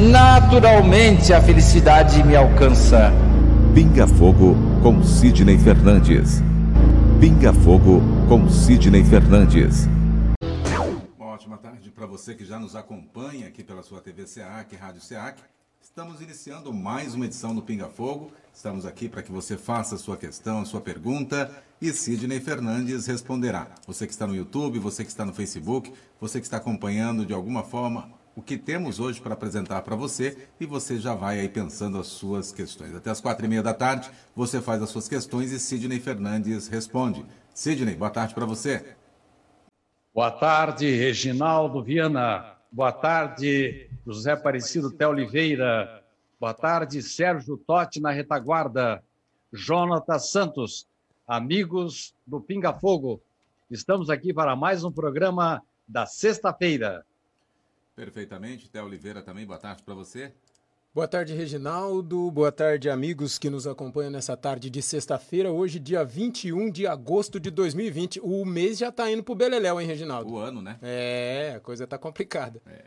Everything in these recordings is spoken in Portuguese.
naturalmente a felicidade me alcança. Pinga Fogo com Sidney Fernandes. Pinga Fogo com Sidney Fernandes. Uma ótima tarde para você que já nos acompanha aqui pela sua TV SEAC, Rádio SEAC. Estamos iniciando mais uma edição do Pinga Fogo. Estamos aqui para que você faça a sua questão, a sua pergunta e Sidney Fernandes responderá. Você que está no YouTube, você que está no Facebook, você que está acompanhando de alguma forma o que temos hoje para apresentar para você e você já vai aí pensando as suas questões. Até as quatro e meia da tarde você faz as suas questões e Sidney Fernandes responde. Sidney, boa tarde para você. Boa tarde, Reginaldo Viana. Boa tarde, José Aparecido Té Oliveira. Boa tarde, Sérgio Totti na retaguarda. Jonatas Santos, amigos do Pinga Fogo. Estamos aqui para mais um programa da sexta-feira. Perfeitamente. Té Oliveira também, boa tarde para você. Boa tarde, Reginaldo. Boa tarde, amigos que nos acompanham nessa tarde de sexta-feira, hoje, dia 21 de agosto de 2020. O mês já tá indo pro Beleléu, hein, Reginaldo? O ano, né? É, a coisa tá complicada. É.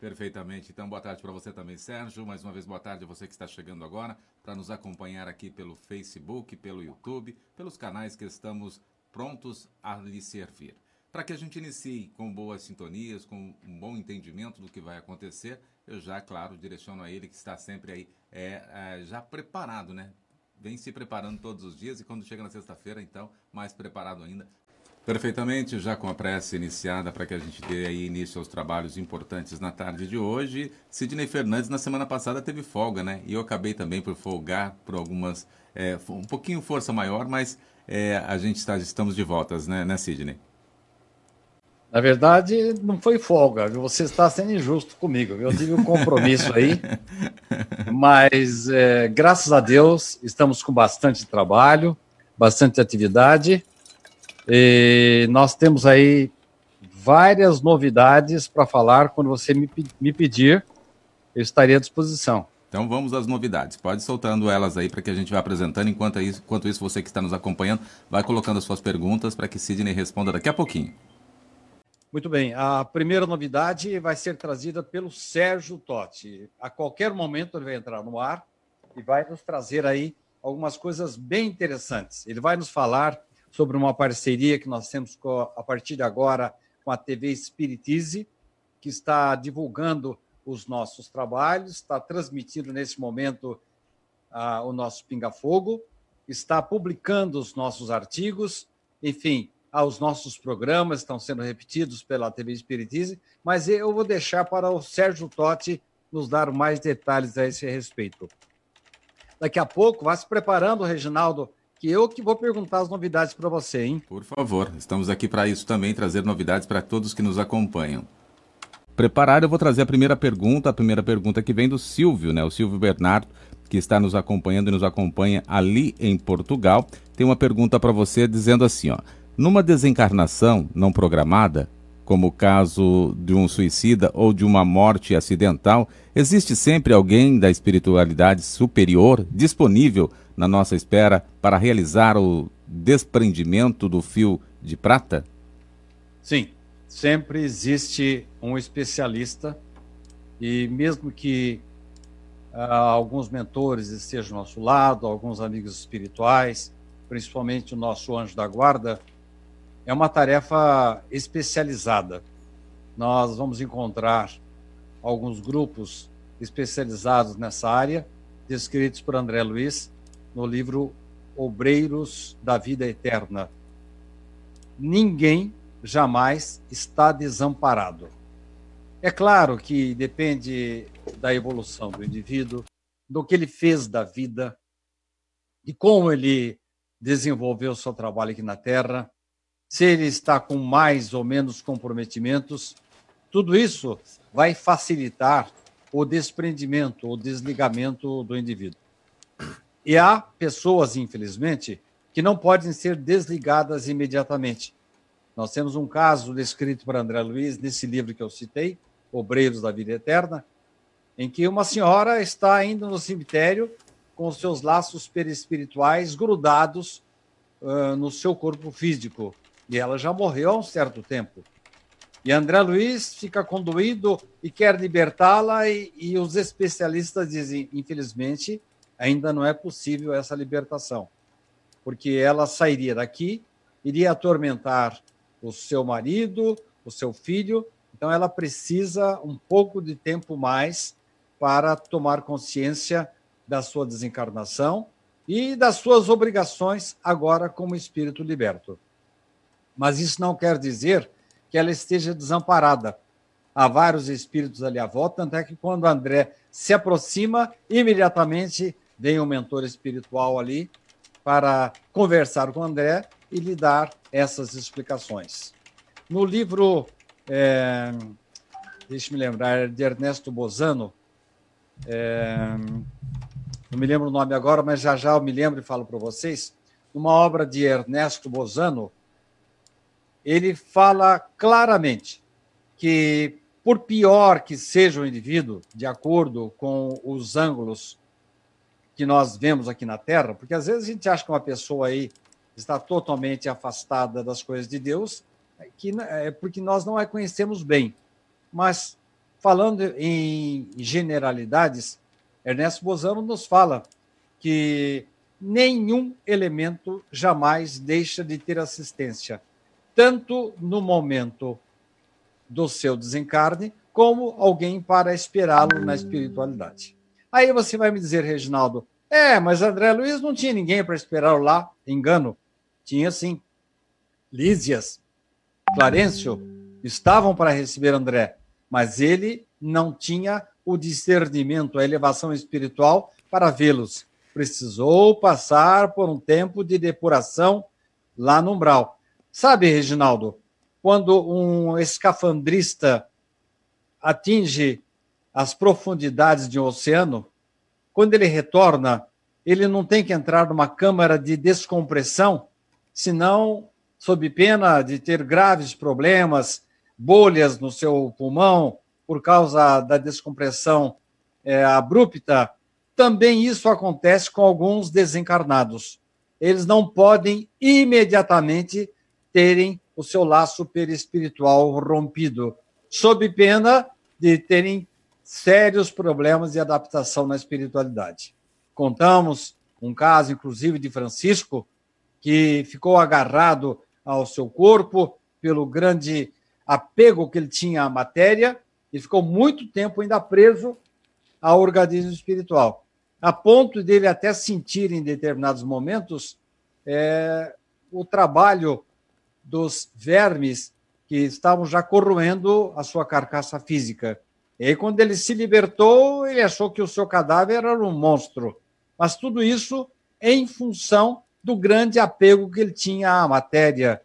Perfeitamente. Então, boa tarde para você também, Sérgio. Mais uma vez, boa tarde a você que está chegando agora para nos acompanhar aqui pelo Facebook, pelo YouTube, pelos canais que estamos prontos a lhe servir para que a gente inicie com boas sintonias, com um bom entendimento do que vai acontecer, eu já, claro, direciono a ele que está sempre aí é, é, já preparado, né? Vem se preparando todos os dias e quando chega na sexta-feira, então, mais preparado ainda. Perfeitamente, já com a prece iniciada para que a gente dê aí início aos trabalhos importantes na tarde de hoje. Sidney Fernandes na semana passada teve folga, né? E eu acabei também por folgar por algumas, é, um pouquinho força maior, mas é, a gente está, estamos de voltas, né, né Sidney? Na verdade, não foi folga, você está sendo injusto comigo. Eu tive um compromisso aí, mas é, graças a Deus estamos com bastante trabalho, bastante atividade. E nós temos aí várias novidades para falar. Quando você me, me pedir, eu estaria à disposição. Então vamos às novidades. Pode soltando elas aí para que a gente vá apresentando. Enquanto isso, enquanto isso, você que está nos acompanhando, vai colocando as suas perguntas para que Sidney responda daqui a pouquinho. Muito bem, a primeira novidade vai ser trazida pelo Sérgio Totti. A qualquer momento ele vai entrar no ar e vai nos trazer aí algumas coisas bem interessantes. Ele vai nos falar sobre uma parceria que nós temos a partir de agora com a TV Espiritize, que está divulgando os nossos trabalhos, está transmitindo nesse momento uh, o nosso Pinga Fogo, está publicando os nossos artigos, enfim, aos nossos programas, estão sendo repetidos pela TV Espiritize, mas eu vou deixar para o Sérgio Totti nos dar mais detalhes a esse respeito. Daqui a pouco, vá se preparando, Reginaldo, que eu que vou perguntar as novidades para você, hein? Por favor, estamos aqui para isso também, trazer novidades para todos que nos acompanham. Preparado, eu vou trazer a primeira pergunta, a primeira pergunta que vem do Silvio, né? O Silvio Bernardo, que está nos acompanhando e nos acompanha ali em Portugal, tem uma pergunta para você dizendo assim, ó: numa desencarnação não programada, como o caso de um suicida ou de uma morte acidental, existe sempre alguém da espiritualidade superior disponível na nossa espera para realizar o desprendimento do fio de prata? Sim, sempre existe um especialista e mesmo que uh, alguns mentores estejam ao nosso lado, alguns amigos espirituais, principalmente o nosso anjo da guarda, é uma tarefa especializada. Nós vamos encontrar alguns grupos especializados nessa área, descritos por André Luiz, no livro Obreiros da Vida Eterna. Ninguém jamais está desamparado. É claro que depende da evolução do indivíduo, do que ele fez da vida, de como ele desenvolveu o seu trabalho aqui na Terra, se ele está com mais ou menos comprometimentos, tudo isso vai facilitar o desprendimento, o desligamento do indivíduo. E há pessoas, infelizmente, que não podem ser desligadas imediatamente. Nós temos um caso descrito por André Luiz nesse livro que eu citei, Obreiros da Vida Eterna, em que uma senhora está indo no cemitério com os seus laços perispirituais grudados uh, no seu corpo físico. E ela já morreu há um certo tempo. E André Luiz fica conduído e quer libertá-la, e, e os especialistas dizem, infelizmente, ainda não é possível essa libertação, porque ela sairia daqui, iria atormentar o seu marido, o seu filho, então ela precisa um pouco de tempo mais para tomar consciência da sua desencarnação e das suas obrigações agora como espírito liberto. Mas isso não quer dizer que ela esteja desamparada. Há vários espíritos ali à volta, tanto é que quando André se aproxima, imediatamente vem um mentor espiritual ali para conversar com André e lhe dar essas explicações. No livro, é, deixe-me lembrar, de Ernesto Bozano, é, não me lembro o nome agora, mas já já eu me lembro e falo para vocês, uma obra de Ernesto Bozano, ele fala claramente que, por pior que seja o indivíduo, de acordo com os ângulos que nós vemos aqui na Terra, porque às vezes a gente acha que uma pessoa aí está totalmente afastada das coisas de Deus, que é porque nós não a conhecemos bem. Mas falando em generalidades, Ernesto Bozano nos fala que nenhum elemento jamais deixa de ter assistência, tanto no momento do seu desencarne, como alguém para esperá-lo na espiritualidade. Aí você vai me dizer, Reginaldo, é, mas André Luiz não tinha ninguém para esperá-lo lá. Engano. Tinha sim. Lísias, Clarencio estavam para receber André, mas ele não tinha o discernimento, a elevação espiritual para vê-los. Precisou passar por um tempo de depuração lá no umbral. Sabe, Reginaldo, quando um escafandrista atinge as profundidades de um oceano, quando ele retorna, ele não tem que entrar numa câmara de descompressão, senão, sob pena de ter graves problemas, bolhas no seu pulmão, por causa da descompressão é, abrupta, também isso acontece com alguns desencarnados. Eles não podem imediatamente terem o seu laço perispiritual rompido, sob pena de terem sérios problemas de adaptação na espiritualidade. Contamos um caso, inclusive, de Francisco, que ficou agarrado ao seu corpo pelo grande apego que ele tinha à matéria e ficou muito tempo ainda preso ao organismo espiritual, a ponto dele até sentir em determinados momentos é, o trabalho dos vermes que estavam já corroendo a sua carcaça física. E aí, quando ele se libertou, ele achou que o seu cadáver era um monstro. Mas tudo isso em função do grande apego que ele tinha à matéria,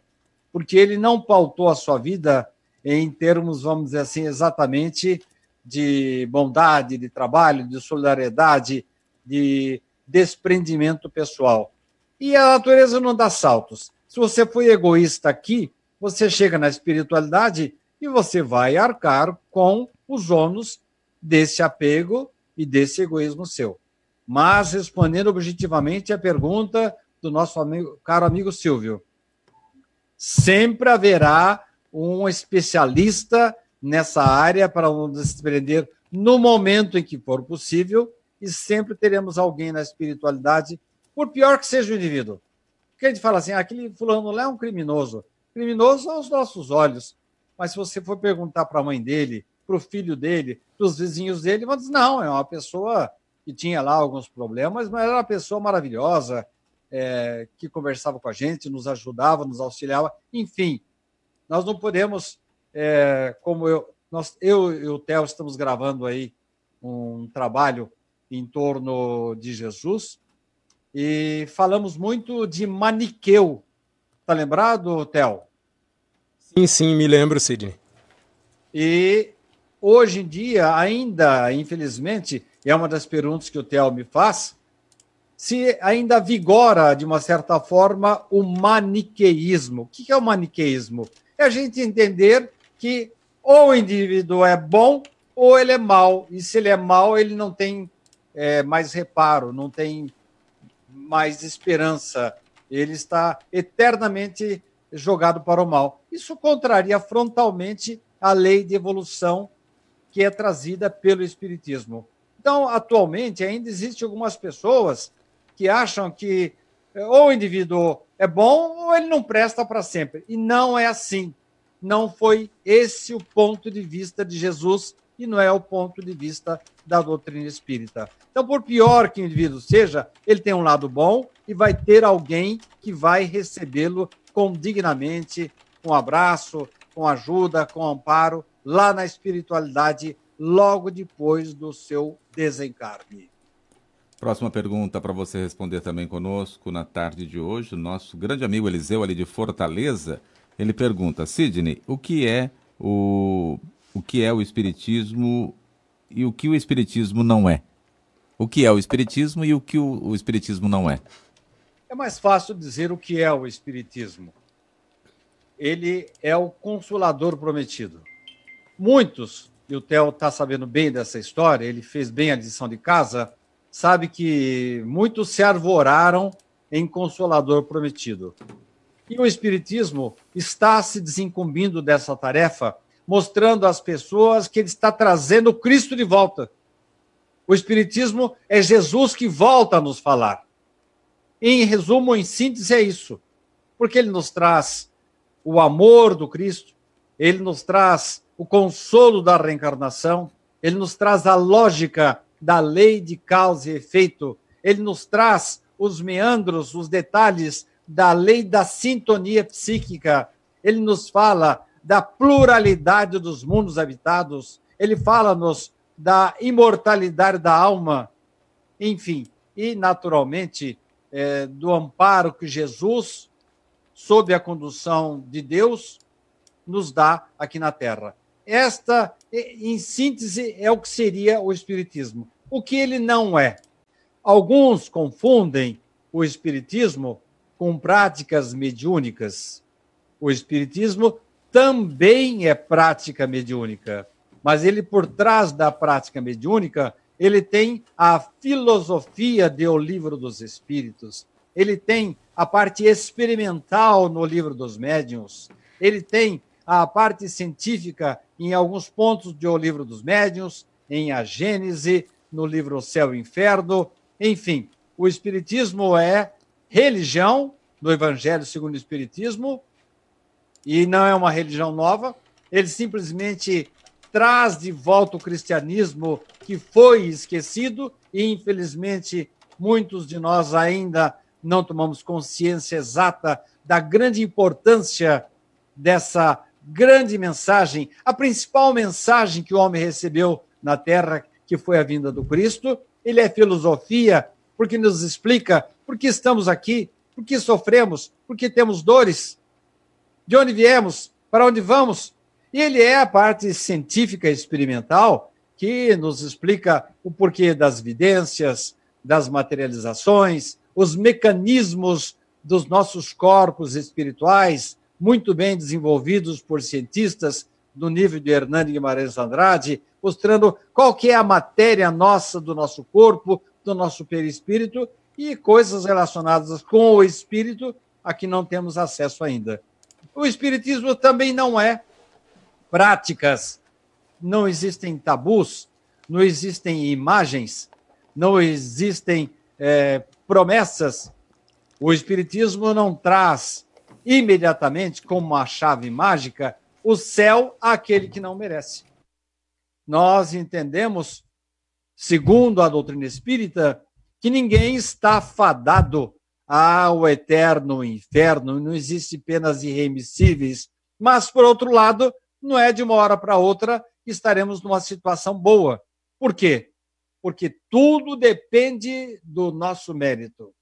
porque ele não pautou a sua vida em termos, vamos dizer assim, exatamente de bondade, de trabalho, de solidariedade, de desprendimento pessoal. E a natureza não dá saltos. Se você foi egoísta aqui, você chega na espiritualidade e você vai arcar com os ônus desse apego e desse egoísmo seu. Mas, respondendo objetivamente a pergunta do nosso amigo, caro amigo Silvio, sempre haverá um especialista nessa área para nos desprender no momento em que for possível e sempre teremos alguém na espiritualidade, por pior que seja o indivíduo. Porque a gente fala assim, ah, aquele fulano lá é um criminoso. Criminoso aos nossos olhos. Mas se você for perguntar para a mãe dele, para o filho dele, para os vizinhos dele, vão dizer, não, é uma pessoa que tinha lá alguns problemas, mas era uma pessoa maravilhosa, é, que conversava com a gente, nos ajudava, nos auxiliava. Enfim, nós não podemos, é, como eu, nós, eu e o Theo estamos gravando aí um trabalho em torno de Jesus e falamos muito de Maniqueu. Está lembrado, Theo? Sim, sim, me lembro, Sidney. E hoje em dia, ainda, infelizmente, é uma das perguntas que o Theo me faz, se ainda vigora, de uma certa forma, o maniqueísmo. O que é o maniqueísmo? É a gente entender que ou o indivíduo é bom ou ele é mau. E se ele é mau, ele não tem é, mais reparo, não tem mais esperança. Ele está eternamente jogado para o mal. Isso contraria frontalmente a lei de evolução que é trazida pelo Espiritismo. Então, atualmente, ainda existem algumas pessoas que acham que eh, ou o indivíduo é bom ou ele não presta para sempre. E não é assim. Não foi esse o ponto de vista de Jesus e não é o ponto de vista da doutrina espírita. Então, por pior que o indivíduo seja, ele tem um lado bom e vai ter alguém que vai recebê-lo com dignamente, com abraço, com ajuda, com amparo, lá na espiritualidade, logo depois do seu desencarne. Próxima pergunta para você responder também conosco na tarde de hoje. Nosso grande amigo Eliseu, ali de Fortaleza, ele pergunta: Sidney, o que é o, o que é o Espiritismo e o que o Espiritismo não é? O que é o Espiritismo e o que o, o Espiritismo não é? É mais fácil dizer o que é o Espiritismo. Ele é o consolador prometido. Muitos, e o Theo está sabendo bem dessa história, ele fez bem a lição de casa sabe que muitos se arvoraram em Consolador Prometido. E o Espiritismo está se desincumbindo dessa tarefa, mostrando às pessoas que ele está trazendo Cristo de volta. O Espiritismo é Jesus que volta a nos falar. Em resumo, em síntese, é isso. Porque ele nos traz o amor do Cristo, ele nos traz o consolo da reencarnação, ele nos traz a lógica da lei de causa e efeito. Ele nos traz os meandros, os detalhes da lei da sintonia psíquica. Ele nos fala da pluralidade dos mundos habitados. Ele fala-nos da imortalidade da alma. Enfim, e naturalmente é, do amparo que Jesus, sob a condução de Deus, nos dá aqui na Terra. Esta, em síntese, é o que seria o Espiritismo. O que ele não é. Alguns confundem o Espiritismo com práticas mediúnicas. O Espiritismo também é prática mediúnica, mas ele, por trás da prática mediúnica, ele tem a filosofia do Livro dos Espíritos, ele tem a parte experimental no Livro dos Médiuns, ele tem a parte científica em alguns pontos do Livro dos Médiuns, em A Gênese, no livro Céu e Inferno. Enfim, o Espiritismo é religião no Evangelho segundo o Espiritismo e não é uma religião nova. Ele simplesmente traz de volta o cristianismo que foi esquecido e, infelizmente, muitos de nós ainda não tomamos consciência exata da grande importância dessa grande mensagem, a principal mensagem que o homem recebeu na Terra, que foi a vinda do Cristo. Ele é filosofia, porque nos explica por que estamos aqui, por que sofremos, por que temos dores, de onde viemos, para onde vamos. E ele é a parte científica experimental que nos explica o porquê das evidências, das materializações, os mecanismos dos nossos corpos espirituais, muito bem desenvolvidos por cientistas do nível de Hernani Guimarães Andrade, mostrando qual que é a matéria nossa do nosso corpo, do nosso perispírito e coisas relacionadas com o espírito a que não temos acesso ainda. O espiritismo também não é práticas, não existem tabus, não existem imagens, não existem é, promessas. O espiritismo não traz imediatamente, como uma chave mágica, o céu àquele que não merece. Nós entendemos segundo a doutrina espírita, que ninguém está fadado ao eterno inferno, não existe penas irremissíveis, mas, por outro lado, não é de uma hora para outra que estaremos numa situação boa. Por quê? Porque tudo depende do nosso mérito.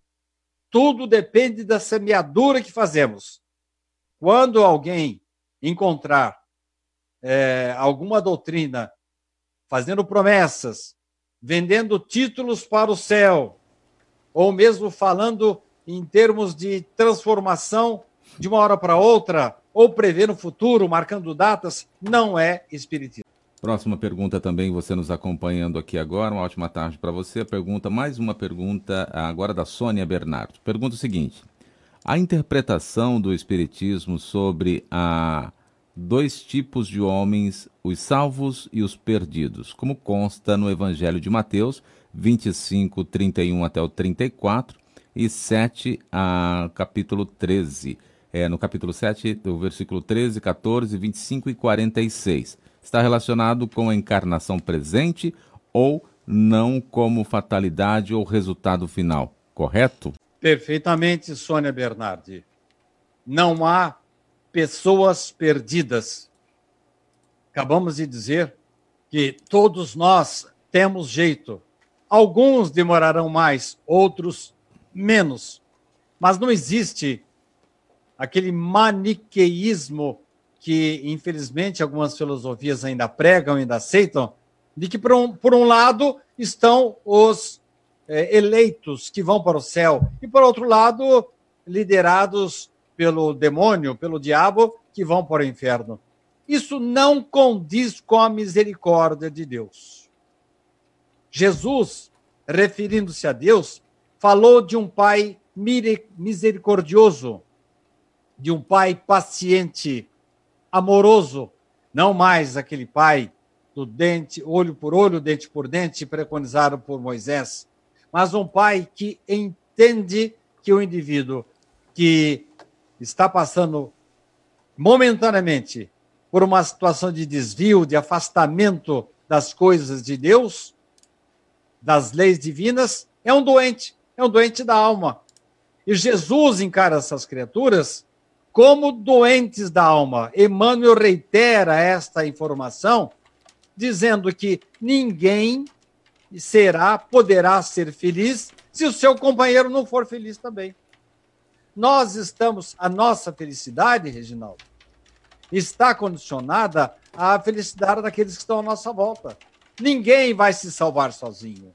Tudo depende da semeadura que fazemos. Quando alguém encontrar é, alguma doutrina fazendo promessas, vendendo títulos para o céu, ou mesmo falando em termos de transformação de uma hora para outra, ou prever o futuro, marcando datas, não é espiritismo. Próxima pergunta também, você nos acompanhando aqui agora. Uma ótima tarde para você. Pergunta, mais uma pergunta agora da Sônia Bernardo. Pergunta o seguinte: a interpretação do Espiritismo sobre a dois tipos de homens, os salvos e os perdidos, como consta no Evangelho de Mateus 25, 31 até o 34, e 7 a capítulo 13. É, no capítulo 7, do versículo 13, 14, 25 e 46. Está relacionado com a encarnação presente ou não como fatalidade ou resultado final, correto? Perfeitamente, Sônia Bernardi. Não há pessoas perdidas. Acabamos de dizer que todos nós temos jeito. Alguns demorarão mais, outros menos. Mas não existe aquele maniqueísmo que, infelizmente, algumas filosofias ainda pregam, ainda aceitam, de que, por um, por um lado, estão os é, eleitos que vão para o céu, e, por outro lado, liderados pelo demônio, pelo diabo, que vão para o inferno. Isso não condiz com a misericórdia de Deus. Jesus, referindo-se a Deus, falou de um pai misericordioso, de um pai paciente, amoroso, não mais aquele pai do dente, olho por olho, dente por dente, preconizado por Moisés, mas um pai que entende que o indivíduo que está passando momentaneamente por uma situação de desvio, de afastamento das coisas de Deus, das leis divinas, é um doente é um doente da alma. E Jesus encara essas criaturas como doentes da alma. Emmanuel reitera esta informação, dizendo que ninguém será, poderá ser feliz se o seu companheiro não for feliz também. Nós estamos, a nossa felicidade, Reginaldo, está condicionada à felicidade daqueles que estão à nossa volta. Ninguém vai se salvar sozinho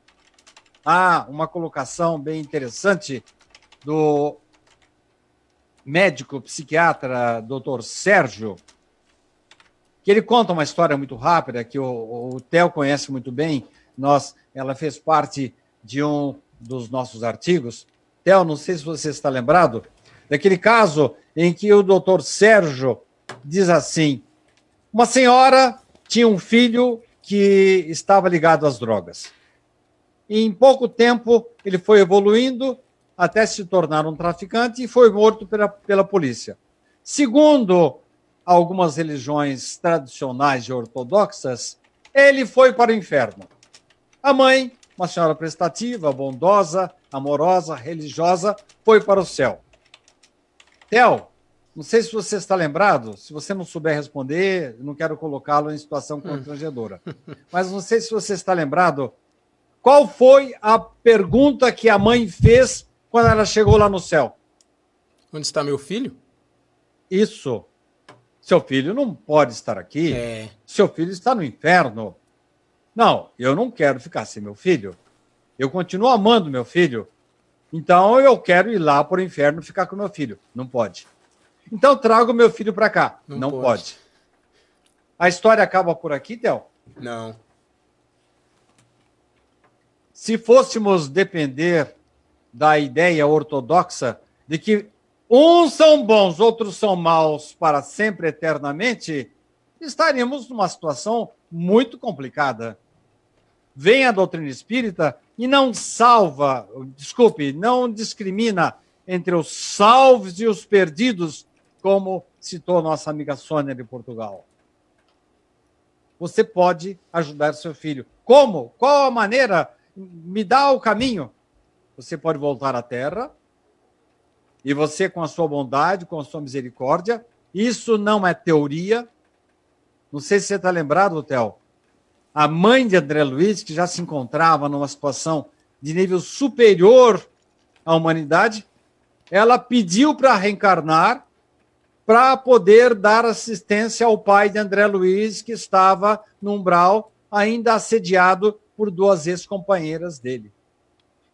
há uma colocação bem interessante do médico psiquiatra Dr. Sérgio, que ele conta uma história muito rápida que o, o Theo conhece muito bem. Nós, ela fez parte de um dos nossos artigos. Theo, não sei se você está lembrado daquele caso em que o Dr. Sérgio diz assim: uma senhora tinha um filho que estava ligado às drogas e em pouco tempo ele foi evoluindo até se tornar um traficante e foi morto pela, pela polícia. Segundo algumas religiões tradicionais e ortodoxas, ele foi para o inferno. A mãe, uma senhora prestativa, bondosa, amorosa, religiosa, foi para o céu. Theo, não sei se você está lembrado, se você não souber responder, não quero colocá-lo em situação constrangedora. Mas não sei se você está lembrado qual foi a pergunta que a mãe fez quando ela chegou lá no céu? Onde está meu filho? Isso. Seu filho não pode estar aqui. É. Seu filho está no inferno. Não, eu não quero ficar sem meu filho. Eu continuo amando meu filho. Então eu quero ir lá para o inferno ficar com meu filho. Não pode. Então trago meu filho para cá. Não, não pode. pode. A história acaba por aqui, Theo? Não. Se fôssemos depender da ideia ortodoxa de que uns são bons, outros são maus para sempre, eternamente, estaríamos numa situação muito complicada. Vem a doutrina espírita e não salva, desculpe, não discrimina entre os salvos e os perdidos, como citou nossa amiga Sônia de Portugal. você pode ajudar seu filho. Como? Qual a maneira? Me dá o caminho. Você pode voltar à terra e você, com a sua bondade, com a sua misericórdia, isso não é teoria. Não sei se você está lembrado, Theo. A mãe de André Luiz, que já se encontrava numa situação de nível superior à humanidade, ela pediu para reencarnar para poder dar assistência ao pai de André Luiz, que estava no umbral, ainda assediado por duas ex-companheiras dele.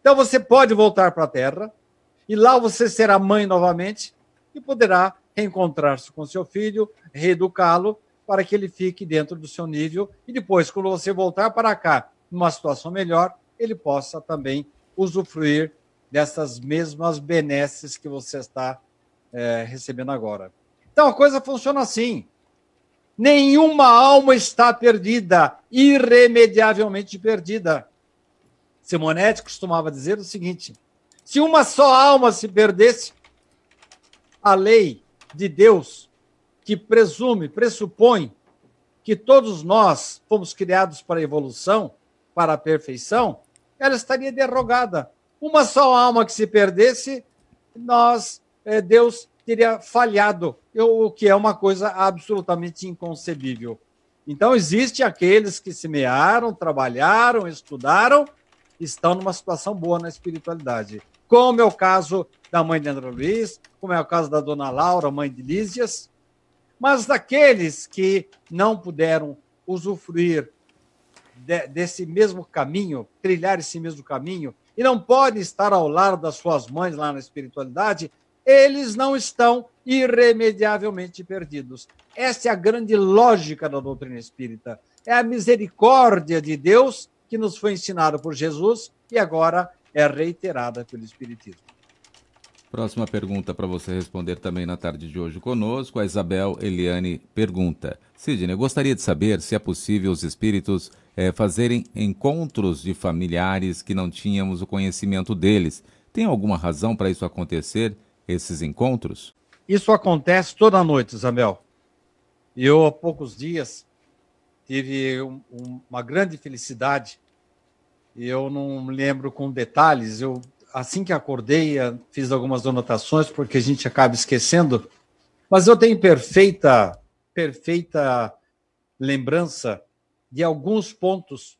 Então você pode voltar para a Terra, e lá você será mãe novamente e poderá reencontrar-se com seu filho, reeducá-lo para que ele fique dentro do seu nível e depois, quando você voltar para cá, numa situação melhor, ele possa também usufruir dessas mesmas benesses que você está é, recebendo agora. Então a coisa funciona assim. Nenhuma alma está perdida, irremediavelmente perdida. Simonetti costumava dizer o seguinte: se uma só alma se perdesse, a lei de Deus, que presume, pressupõe que todos nós fomos criados para a evolução, para a perfeição, ela estaria derrogada. Uma só alma que se perdesse, nós, eh, Deus teria falhado, o que é uma coisa absolutamente inconcebível. Então, existe aqueles que semearam, trabalharam, estudaram, estão numa situação boa na espiritualidade como é o caso da mãe de André Luiz, como é o caso da dona Laura, mãe de Lísias, mas daqueles que não puderam usufruir de, desse mesmo caminho, trilhar esse mesmo caminho, e não podem estar ao lado das suas mães lá na espiritualidade, eles não estão irremediavelmente perdidos. Essa é a grande lógica da doutrina espírita. É a misericórdia de Deus que nos foi ensinado por Jesus e agora é reiterada pelo Espiritismo. Próxima pergunta para você responder também na tarde de hoje conosco. A Isabel Eliane pergunta: Sidney, gostaria de saber se é possível os espíritos é, fazerem encontros de familiares que não tínhamos o conhecimento deles. Tem alguma razão para isso acontecer, esses encontros? Isso acontece toda noite, Isabel. Eu, há poucos dias, tive um, um, uma grande felicidade eu não lembro com detalhes. Eu assim que acordei, eh, fiz algumas anotações porque a gente acaba esquecendo, mas eu tenho perfeita perfeita lembrança de alguns pontos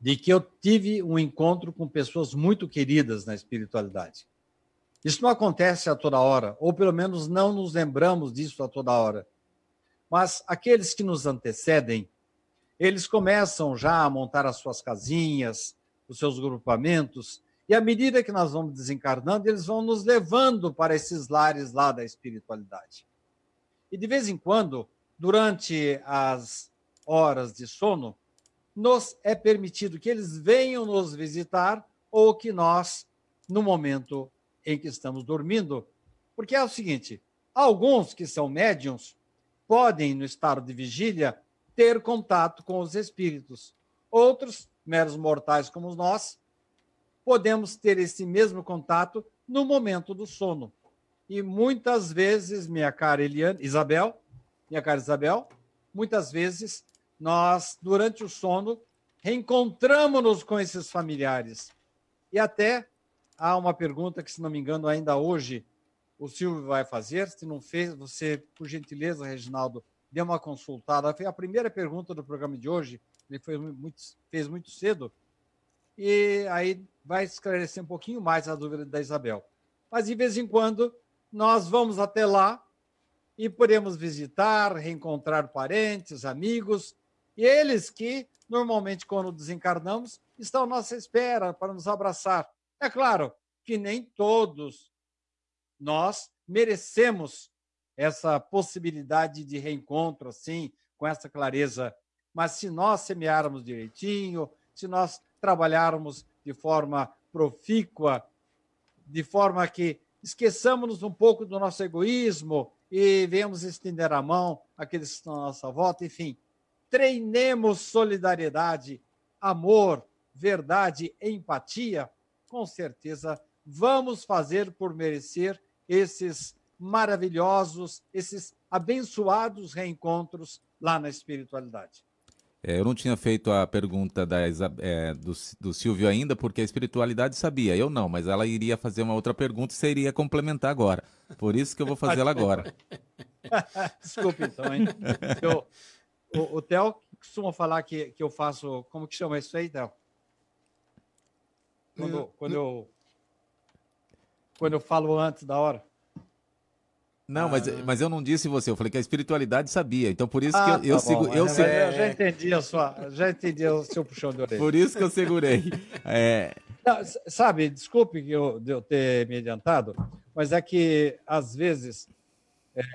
de que eu tive um encontro com pessoas muito queridas na espiritualidade. Isso não acontece a toda hora, ou pelo menos não nos lembramos disso a toda hora. Mas aqueles que nos antecedem, eles começam já a montar as suas casinhas, os seus grupamentos, e à medida que nós vamos desencarnando, eles vão nos levando para esses lares lá da espiritualidade. E de vez em quando, durante as horas de sono, nos é permitido que eles venham nos visitar ou que nós, no momento em que estamos dormindo, porque é o seguinte: alguns que são médiums podem, no estado de vigília, ter contato com os espíritos. Outros, meros mortais como nós, podemos ter esse mesmo contato no momento do sono. E muitas vezes, minha cara Eliane, Isabel, minha cara Isabel, muitas vezes nós, durante o sono, reencontramos-nos com esses familiares. E até há uma pergunta que, se não me engano, ainda hoje o Silvio vai fazer. Se não fez, você, por gentileza, Reginaldo, dê uma consultada. Foi a primeira pergunta do programa de hoje, ele foi muito, fez muito cedo, e aí vai esclarecer um pouquinho mais a dúvida da Isabel. Mas de vez em quando nós vamos até lá e podemos visitar, reencontrar parentes, amigos, e eles que normalmente quando desencarnamos estão à nossa espera para nos abraçar. É claro que nem todos nós merecemos essa possibilidade de reencontro assim, com essa clareza. Mas se nós semearmos direitinho, se nós trabalharmos de forma profícua, de forma que esqueçamos um pouco do nosso egoísmo e venhamos estender a mão àqueles que estão à nossa volta, enfim, treinemos solidariedade, amor, verdade, empatia, com certeza vamos fazer por merecer esses maravilhosos, esses abençoados reencontros lá na espiritualidade. É, eu não tinha feito a pergunta da, é, do, do, Silvio ainda, porque a espiritualidade sabia, eu não, mas ela iria fazer uma outra pergunta e você iria complementar agora. Por isso que eu vou fazer ela agora. Desculpe, então, hein? Eu, o, o Theo costuma falar que, que eu faço. Como que chama isso aí, Theo? Quando, quando, eu, quando eu falo antes da hora. Não, ah. mas, mas eu não disse você, eu falei que a espiritualidade sabia. Então por isso ah, que eu, eu, tá sigo, eu, eu já entendi a sua, já entendi o seu puxão de orelha. Por isso que eu segurei. É... Não, sabe, desculpe eu, eu ter me adiantado, mas é que às vezes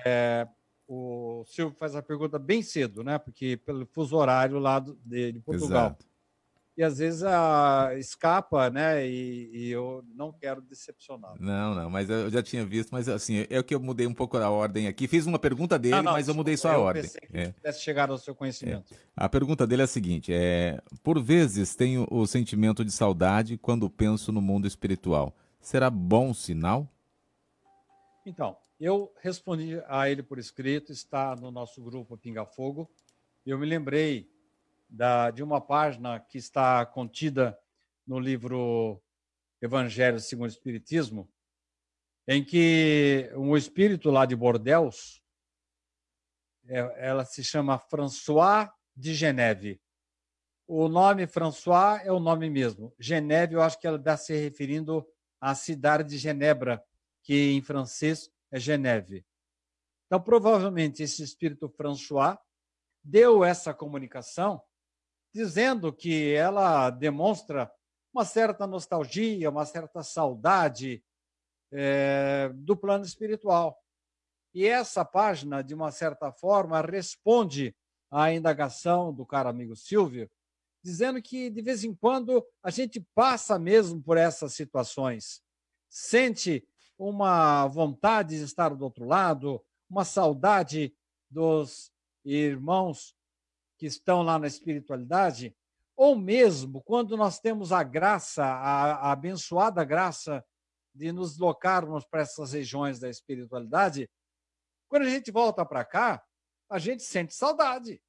é, o Silvio faz a pergunta bem cedo, né? Porque pelo fuso horário lá de, de Portugal. Exato e às vezes a, escapa, né? E, e, eu não quero decepcionar. Não, não, mas eu já tinha visto, mas assim, é que eu mudei um pouco a ordem aqui. Fiz uma pergunta dele, não, não, mas eu mudei só a eu ordem. Pensei que é. pudesse chegar ao seu conhecimento. É. A pergunta dele é a seguinte: é, por vezes tenho o sentimento de saudade quando penso no mundo espiritual. Será bom sinal? Então, eu respondi a ele por escrito, está no nosso grupo Pinga Fogo. Eu me lembrei da, de uma página que está contida no livro Evangelho segundo o Espiritismo, em que um espírito lá de Bordeaux, é, ela se chama François de Geneve. O nome François é o nome mesmo. Geneve, eu acho que ela está se referindo à cidade de Genebra, que em francês é Geneve. Então, provavelmente, esse espírito François deu essa comunicação dizendo que ela demonstra uma certa nostalgia, uma certa saudade é, do plano espiritual. E essa página, de uma certa forma, responde à indagação do caro amigo Silvio, dizendo que, de vez em quando, a gente passa mesmo por essas situações, sente uma vontade de estar do outro lado, uma saudade dos irmãos que estão lá na espiritualidade, ou mesmo quando nós temos a graça, a, a abençoada graça de nos locarmos para essas regiões da espiritualidade, quando a gente volta para cá, a gente sente saudade.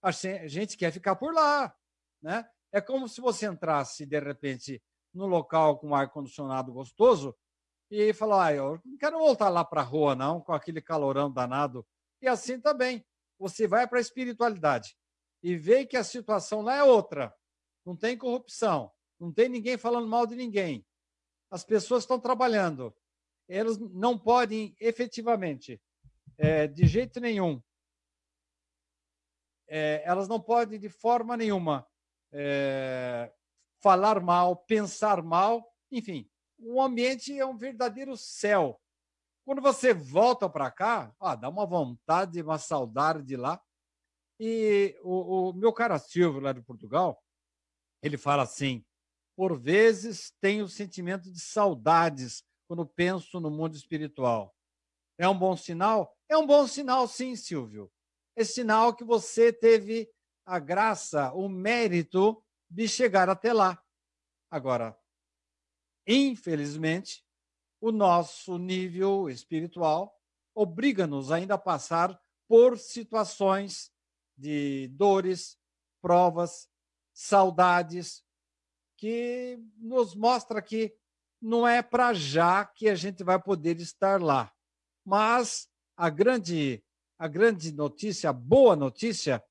A gente quer ficar por lá, né? É como se você entrasse de repente num local com ar condicionado gostoso e falar, ah, eu não quero voltar lá para a rua não, com aquele calorão danado. E assim também, você vai para a espiritualidade e vê que a situação lá é outra. Não tem corrupção, não tem ninguém falando mal de ninguém. As pessoas estão trabalhando. Elas não podem efetivamente, é, de jeito nenhum, é, elas não podem de forma nenhuma é, falar mal, pensar mal, enfim, o ambiente é um verdadeiro céu. Quando você volta para cá, ah, dá uma vontade, uma saudade de lá. E o, o meu cara Silvio, lá de Portugal, ele fala assim: por vezes tenho sentimento de saudades quando penso no mundo espiritual. É um bom sinal? É um bom sinal, sim, Silvio. É sinal que você teve a graça, o mérito de chegar até lá. Agora, infelizmente, o nosso nível espiritual obriga-nos ainda a passar por situações de dores, provas, saudades, que nos mostra que não é para já que a gente vai poder estar lá. Mas a grande, a grande notícia, a boa notícia,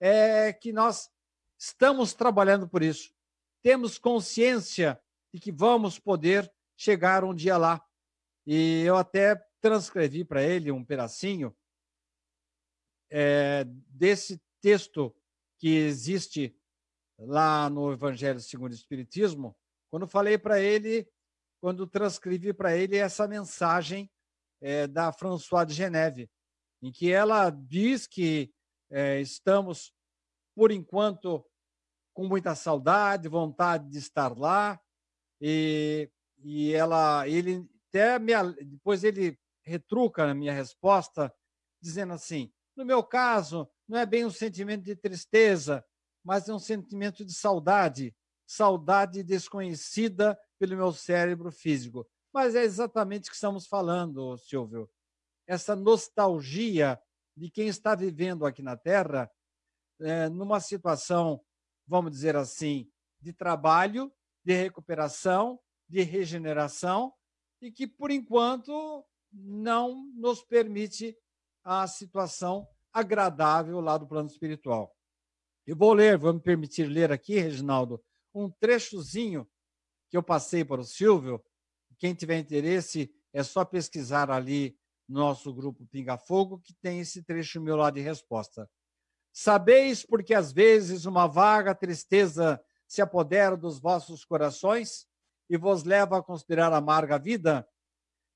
é que nós estamos trabalhando por isso. Temos consciência de que vamos poder chegar um dia lá. E eu até transcrevi para ele um pedacinho é, desse texto que existe lá no Evangelho segundo o Espiritismo, quando falei para ele, quando transcrevi para ele essa mensagem é, da François de Geneve, em que ela diz que é, estamos, por enquanto, com muita saudade, vontade de estar lá, e, e ela, ele até me, depois ele retruca na minha resposta, dizendo assim: no meu caso, não é bem um sentimento de tristeza, mas é um sentimento de saudade, saudade desconhecida pelo meu cérebro físico. Mas é exatamente o que estamos falando, Silvio. Essa nostalgia de quem está vivendo aqui na Terra é, numa situação, vamos dizer assim, de trabalho, de recuperação, de regeneração, e que, por enquanto, não nos permite a situação agradável lá do plano espiritual. Eu vou ler, vou me permitir ler aqui, Reginaldo, um trechozinho que eu passei para o Silvio. Quem tiver interesse, é só pesquisar ali no nosso grupo Pinga Fogo, que tem esse trecho meu lá de resposta. Sabeis porque às vezes uma vaga tristeza se apodera dos vossos corações e vos leva a considerar amarga vida?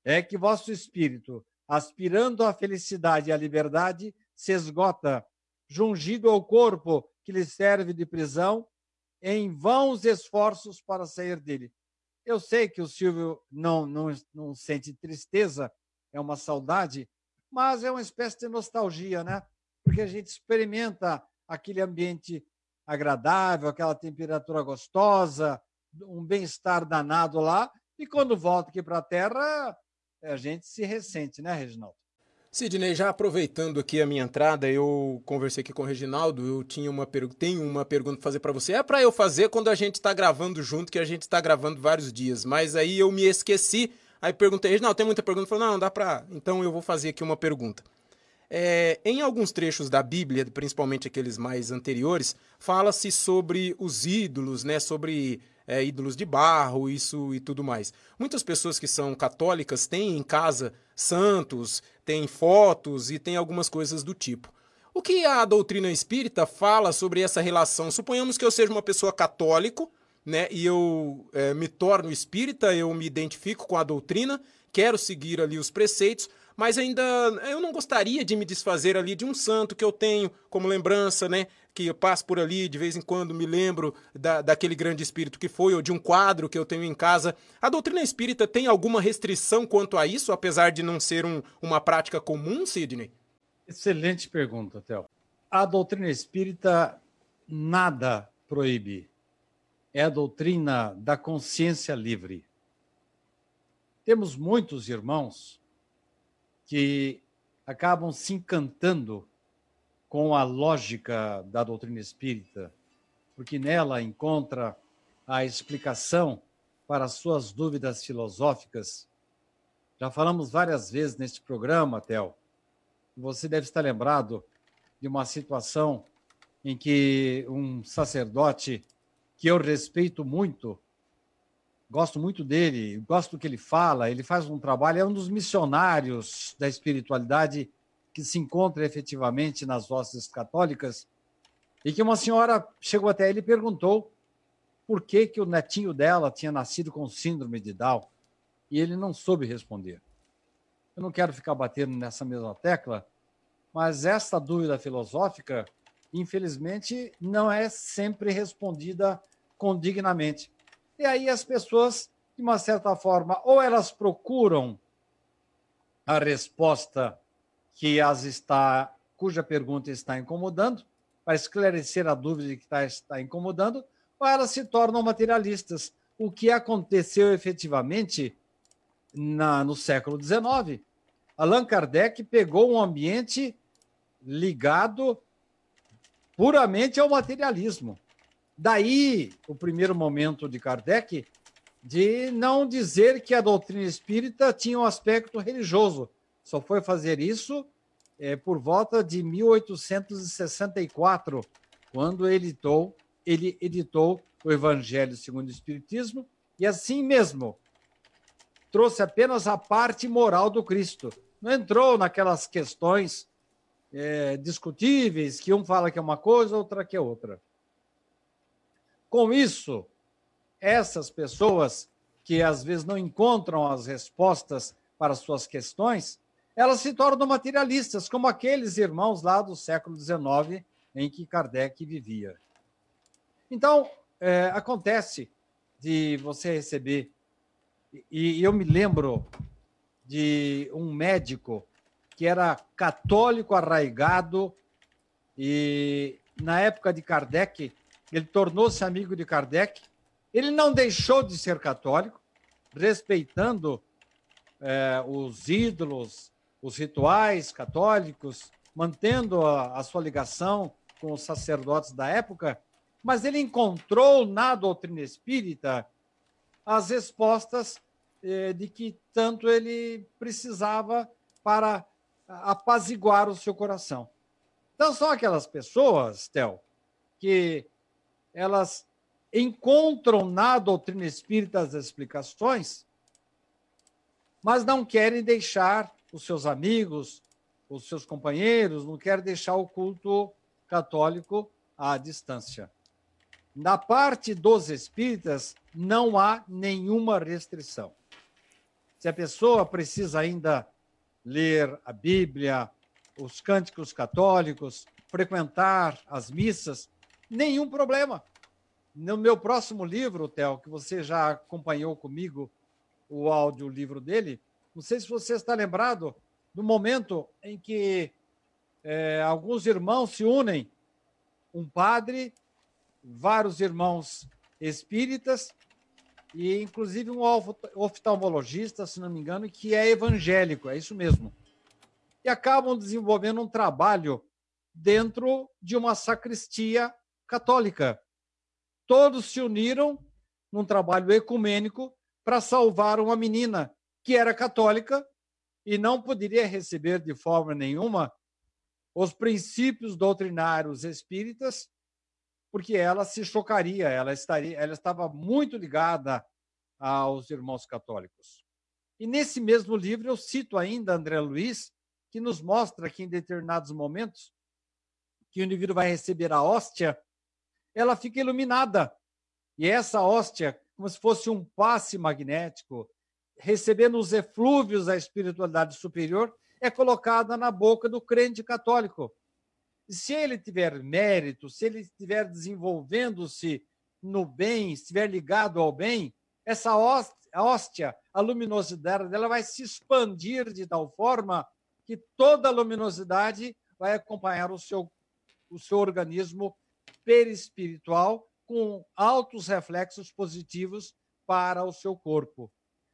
É que vosso espírito, aspirando à felicidade e à liberdade, se esgota, jungido ao corpo que lhe serve de prisão, em vãos esforços para sair dele. Eu sei que o Silvio não, não, não sente tristeza, é uma saudade, mas é uma espécie de nostalgia, né? Porque a gente experimenta aquele ambiente agradável, aquela temperatura gostosa, um bem-estar danado lá, e quando volta aqui para a Terra, a gente se ressente, né, Reginaldo? Sidney, já aproveitando aqui a minha entrada, eu conversei aqui com o Reginaldo, eu tinha uma tenho uma pergunta para fazer para você. É para eu fazer quando a gente está gravando junto, que a gente está gravando vários dias, mas aí eu me esqueci, aí perguntei, Reginaldo, tem muita pergunta? Ele falou, não, dá para... Então eu vou fazer aqui uma pergunta. É, em alguns trechos da Bíblia, principalmente aqueles mais anteriores, fala-se sobre os ídolos, né, sobre é, ídolos de barro, isso e tudo mais. Muitas pessoas que são católicas têm em casa santos, têm fotos e têm algumas coisas do tipo. O que a doutrina espírita fala sobre essa relação? Suponhamos que eu seja uma pessoa católico, né, e eu é, me torno espírita, eu me identifico com a doutrina, quero seguir ali os preceitos, mas ainda eu não gostaria de me desfazer ali de um santo que eu tenho como lembrança, né? Que eu passo por ali, de vez em quando me lembro da, daquele grande espírito que foi, ou de um quadro que eu tenho em casa. A doutrina espírita tem alguma restrição quanto a isso, apesar de não ser um, uma prática comum, Sidney? Excelente pergunta, Théo. A doutrina espírita nada proíbe. É a doutrina da consciência livre. Temos muitos irmãos que acabam se encantando com a lógica da doutrina espírita, porque nela encontra a explicação para as suas dúvidas filosóficas. Já falamos várias vezes neste programa, Tel. Você deve estar lembrado de uma situação em que um sacerdote que eu respeito muito gosto muito dele, gosto do que ele fala, ele faz um trabalho, é um dos missionários da espiritualidade que se encontra efetivamente nas hostes católicas, e que uma senhora chegou até ele e perguntou por que, que o netinho dela tinha nascido com síndrome de Down, e ele não soube responder. Eu não quero ficar batendo nessa mesma tecla, mas essa dúvida filosófica, infelizmente, não é sempre respondida condignamente. E aí as pessoas, de uma certa forma, ou elas procuram a resposta que as está, cuja pergunta está incomodando, para esclarecer a dúvida que está, está incomodando, ou elas se tornam materialistas. O que aconteceu efetivamente na, no século XIX. Allan Kardec pegou um ambiente ligado puramente ao materialismo. Daí o primeiro momento de Kardec de não dizer que a doutrina espírita tinha um aspecto religioso. Só foi fazer isso é, por volta de 1864, quando editou, ele editou o Evangelho segundo o Espiritismo, e assim mesmo trouxe apenas a parte moral do Cristo. Não entrou naquelas questões é, discutíveis, que um fala que é uma coisa, outra que é outra. Com isso, essas pessoas que às vezes não encontram as respostas para suas questões, elas se tornam materialistas, como aqueles irmãos lá do século XIX em que Kardec vivia. Então, é, acontece de você receber, e eu me lembro de um médico que era católico arraigado, e na época de Kardec, ele tornou-se amigo de Kardec, ele não deixou de ser católico, respeitando é, os ídolos, os rituais católicos, mantendo a, a sua ligação com os sacerdotes da época, mas ele encontrou na doutrina espírita as respostas eh, de que tanto ele precisava para apaziguar o seu coração. Então, são aquelas pessoas, Tel, que elas encontram na doutrina espírita as explicações, mas não querem deixar os seus amigos, os seus companheiros, não querem deixar o culto católico à distância. Na parte dos espíritas, não há nenhuma restrição. Se a pessoa precisa ainda ler a Bíblia, os cânticos católicos, frequentar as missas, nenhum problema. No meu próximo livro, Theo, que você já acompanhou comigo o audiolivro dele, não sei se você está lembrado do momento em que é, alguns irmãos se unem, um padre, vários irmãos espíritas e inclusive um oftalmologista, se não me engano, que é evangélico, é isso mesmo. E acabam desenvolvendo um trabalho dentro de uma sacristia católica. Todos se uniram num trabalho ecumênico para salvar uma menina que era católica e não poderia receber de forma nenhuma os princípios doutrinários espíritas, porque ela se chocaria, ela estaria, ela estava muito ligada aos irmãos católicos. E nesse mesmo livro eu cito ainda André Luiz, que nos mostra que em determinados momentos que o indivíduo vai receber a hóstia, ela fica iluminada. E essa hóstia, como se fosse um passe magnético, recebendo os eflúvios da espiritualidade superior, é colocada na boca do crente católico. E se ele tiver mérito, se ele estiver desenvolvendo-se no bem, estiver ligado ao bem, essa hóstia, a luminosidade dela vai se expandir de tal forma que toda a luminosidade vai acompanhar o seu, o seu organismo perispiritual com altos reflexos positivos para o seu corpo.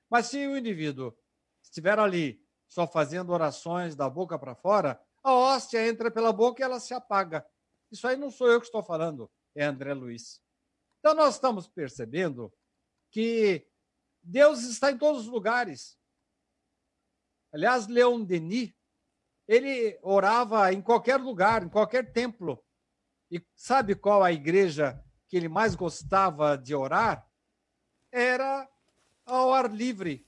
Mas se o indivíduo estiver ali só fazendo orações da boca para fora, a hóstia entra pela boca e ela se apaga. Isso aí não sou eu que estou falando, é André Luiz. Então nós estamos percebendo que Deus está em todos os lugares. Aliás, Leon Denis, ele orava em qualquer lugar, em qualquer templo. E sabe qual a igreja que ele mais gostava de orar? Era ao ar livre,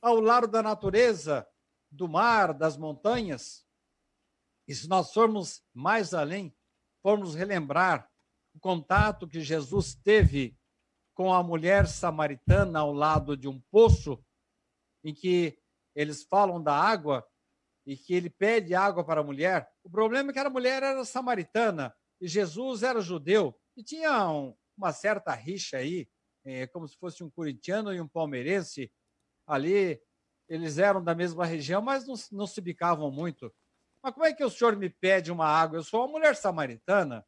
ao lado da natureza, do mar, das montanhas. E se nós formos mais além, formos relembrar o contato que Jesus teve com a mulher samaritana ao lado de um poço, em que eles falam da água e que ele pede água para a mulher. O problema é que a mulher era samaritana e Jesus era judeu e tinha um, uma certa rixa aí é, como se fosse um corintiano e um palmeirense. Ali, eles eram da mesma região, mas não, não se bicavam muito. Mas como é que o senhor me pede uma água? Eu sou uma mulher samaritana.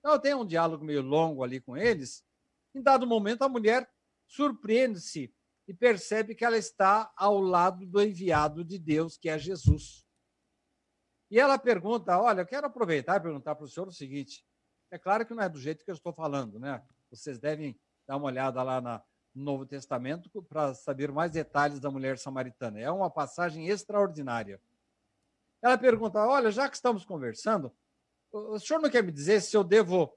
Então, eu tenho um diálogo meio longo ali com eles. Em dado momento, a mulher surpreende-se e percebe que ela está ao lado do enviado de Deus, que é Jesus. E ela pergunta: Olha, eu quero aproveitar e perguntar para o senhor o seguinte. É claro que não é do jeito que eu estou falando, né? Vocês devem dar uma olhada lá na, no Novo Testamento para saber mais detalhes da mulher samaritana. É uma passagem extraordinária. Ela pergunta: Olha, já que estamos conversando, o senhor não quer me dizer se eu devo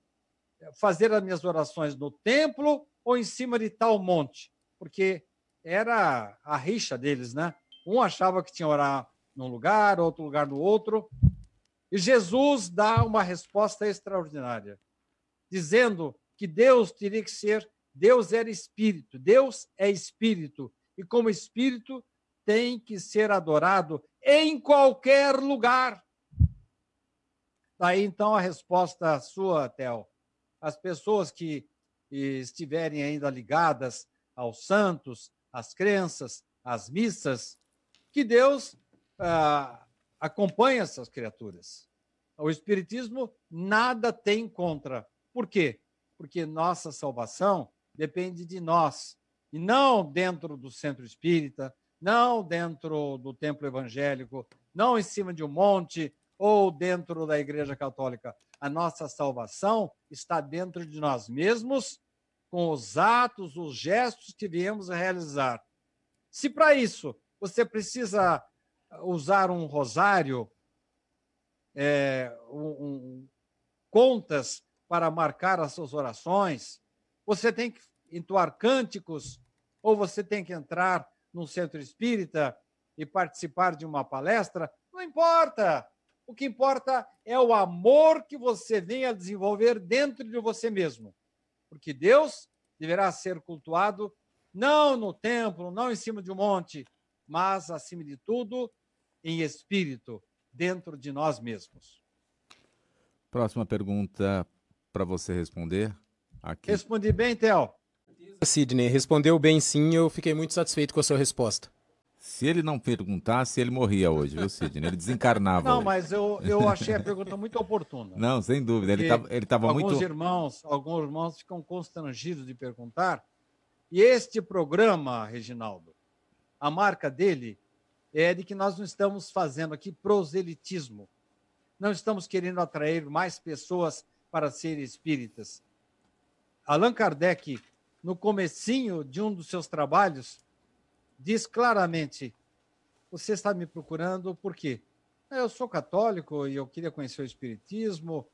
fazer as minhas orações no templo ou em cima de tal monte? Porque era a rixa deles, né? Um achava que tinha orar num lugar, outro lugar no outro. E Jesus dá uma resposta extraordinária, dizendo que Deus teria que ser Deus era espírito, Deus é espírito, e como espírito tem que ser adorado em qualquer lugar. Daí então a resposta sua, Tel. As pessoas que estiverem ainda ligadas aos santos, às crenças, às missas, que Deus ah, acompanhe essas criaturas. O Espiritismo nada tem contra. Por quê? Porque nossa salvação depende de nós. E não dentro do centro espírita, não dentro do templo evangélico, não em cima de um monte, ou dentro da Igreja Católica. A nossa salvação está dentro de nós mesmos, com os atos, os gestos que viemos a realizar. Se para isso você precisa usar um rosário, é, um, um, contas para marcar as suas orações, você tem que entoar cânticos, ou você tem que entrar num centro espírita e participar de uma palestra, não importa. O que importa é o amor que você vem a desenvolver dentro de você mesmo. Porque Deus deverá ser cultuado não no templo, não em cima de um monte, mas, acima de tudo, em espírito, dentro de nós mesmos. Próxima pergunta para você responder. Aqui. Respondi bem, Theo? Sidney, respondeu bem sim, eu fiquei muito satisfeito com a sua resposta. Se ele não perguntasse, ele morria hoje, viu, Sidney? Ele desencarnava. Não, hoje. mas eu, eu achei a pergunta muito oportuna. Não, sem dúvida. Ele estava alguns muito. Irmãos, alguns irmãos ficam constrangidos de perguntar. E este programa, Reginaldo, a marca dele é de que nós não estamos fazendo aqui proselitismo. Não estamos querendo atrair mais pessoas para serem espíritas. Allan Kardec, no comecinho de um dos seus trabalhos, diz claramente: Você está me procurando por quê? Eu sou católico e eu queria conhecer o Espiritismo.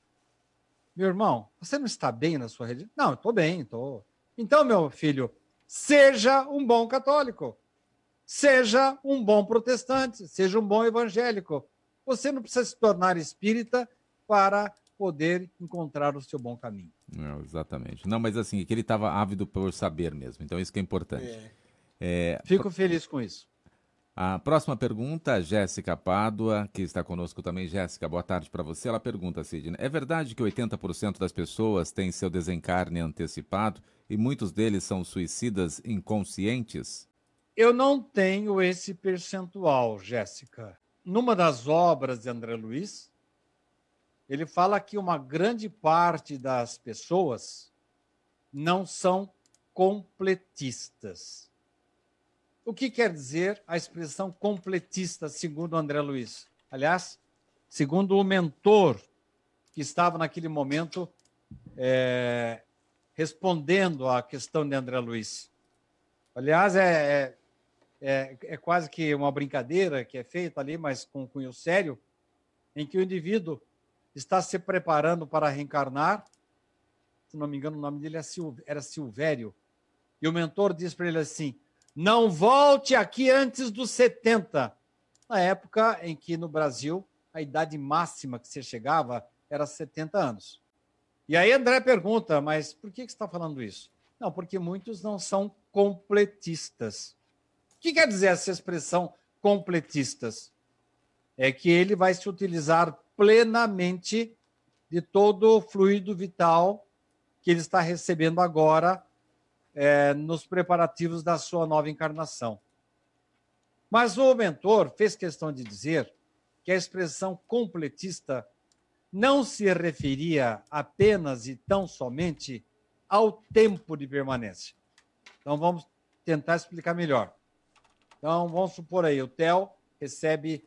Meu irmão, você não está bem na sua religião? Não, estou bem, estou. Então, meu filho, seja um bom católico. Seja um bom protestante, seja um bom evangélico. Você não precisa se tornar espírita para poder encontrar o seu bom caminho. Não, exatamente. Não, mas assim, que ele estava ávido por saber mesmo. Então, isso que é importante. É. É, Fico feliz com isso. A próxima pergunta, Jéssica Pádua, que está conosco também. Jéssica, boa tarde para você. Ela pergunta, Sidney, é verdade que 80% das pessoas têm seu desencarne antecipado e muitos deles são suicidas inconscientes? Eu não tenho esse percentual, Jéssica. Numa das obras de André Luiz, ele fala que uma grande parte das pessoas não são completistas. O que quer dizer a expressão completista, segundo André Luiz? Aliás, segundo o mentor que estava naquele momento é, respondendo à questão de André Luiz. Aliás, é, é, é, é quase que uma brincadeira que é feita ali, mas com cunho sério, em que o indivíduo está se preparando para reencarnar. Se não me engano, o nome dele era Silvério. E o mentor diz para ele assim: não volte aqui antes dos 70. Na época em que no Brasil a idade máxima que você chegava era 70 anos. E aí André pergunta, mas por que você está falando isso? Não, porque muitos não são completistas. O que quer dizer essa expressão completistas? É que ele vai se utilizar plenamente de todo o fluido vital que ele está recebendo agora é, nos preparativos da sua nova encarnação. Mas o mentor fez questão de dizer que a expressão completista não se referia apenas e tão somente ao tempo de permanência. Então vamos tentar explicar melhor. Então vamos supor aí, o Theo recebe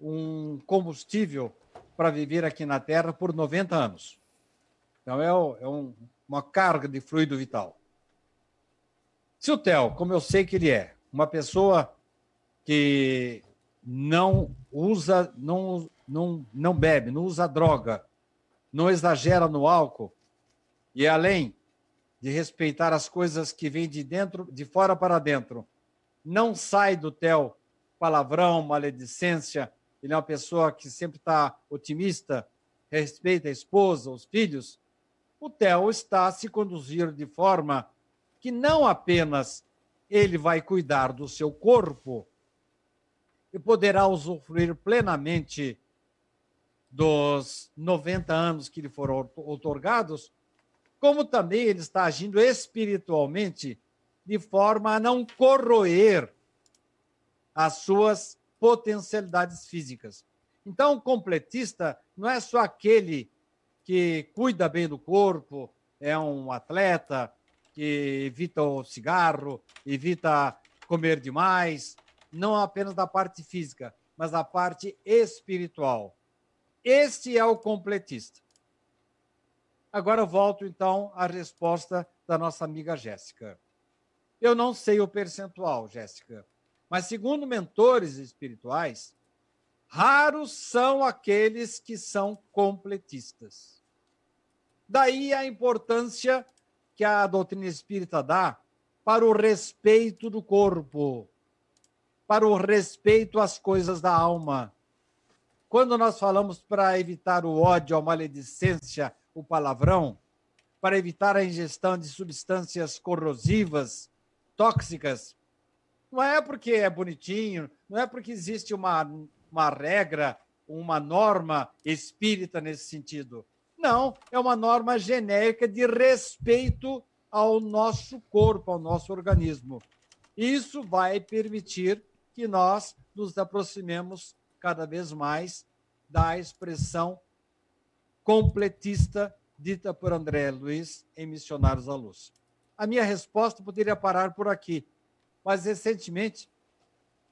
um combustível para viver aqui na Terra por 90 anos. Então é, é um, uma carga de fluido vital. Se o Theo, como eu sei que ele é, uma pessoa que não usa, não, não, não bebe, não usa droga, não exagera no álcool, e além de respeitar as coisas que vêm de dentro, de fora para dentro, não sai do Theo palavrão, maledicência, ele é uma pessoa que sempre está otimista, respeita a esposa, os filhos, o Theo está a se conduzir de forma que não apenas ele vai cuidar do seu corpo e poderá usufruir plenamente dos 90 anos que lhe foram otorgados, como também ele está agindo espiritualmente de forma a não corroer as suas potencialidades físicas. Então, o completista não é só aquele que cuida bem do corpo, é um atleta, que evita o cigarro, evita comer demais, não apenas da parte física, mas da parte espiritual. Este é o completista. Agora volto então à resposta da nossa amiga Jéssica. Eu não sei o percentual, Jéssica, mas segundo mentores espirituais, raros são aqueles que são completistas. Daí a importância que a doutrina espírita dá para o respeito do corpo, para o respeito às coisas da alma. Quando nós falamos para evitar o ódio, a maledicência, o palavrão, para evitar a ingestão de substâncias corrosivas, tóxicas, não é porque é bonitinho, não é porque existe uma, uma regra, uma norma espírita nesse sentido. Não, é uma norma genérica de respeito ao nosso corpo, ao nosso organismo. Isso vai permitir que nós nos aproximemos cada vez mais da expressão completista dita por André Luiz em Missionários à Luz. A minha resposta poderia parar por aqui, mas recentemente,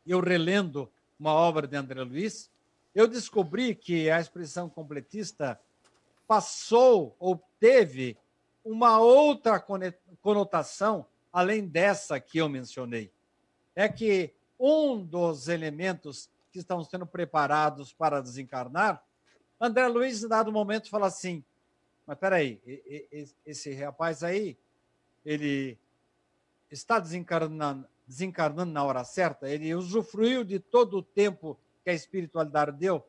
eu relendo uma obra de André Luiz, eu descobri que a expressão completista passou ou teve uma outra conotação além dessa que eu mencionei. É que um dos elementos que estão sendo preparados para desencarnar, André Luiz, em dado momento, fala assim: mas peraí, esse rapaz aí, ele está desencarnando, desencarnando na hora certa? Ele usufruiu de todo o tempo que a espiritualidade deu?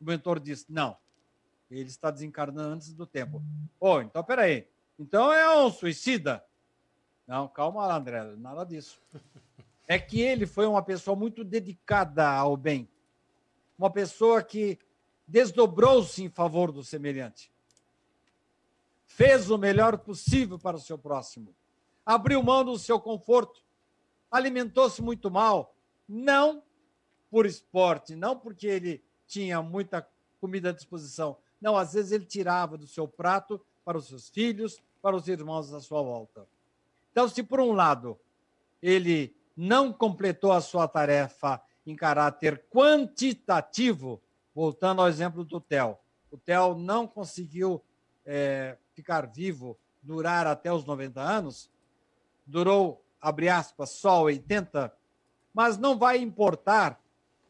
O mentor disse: não, ele está desencarnando antes do tempo. Oh, então, peraí. Então é um suicida? Não, calma lá, André, nada disso. É que ele foi uma pessoa muito dedicada ao bem. Uma pessoa que desdobrou-se em favor do semelhante. Fez o melhor possível para o seu próximo. Abriu mão do seu conforto. Alimentou-se muito mal. Não por esporte, não porque ele tinha muita comida à disposição, não, às vezes ele tirava do seu prato para os seus filhos, para os irmãos à sua volta. Então, se por um lado ele não completou a sua tarefa em caráter quantitativo, voltando ao exemplo do Theo, o Theo não conseguiu é, ficar vivo, durar até os 90 anos, durou, abre aspas, só 80, mas não vai importar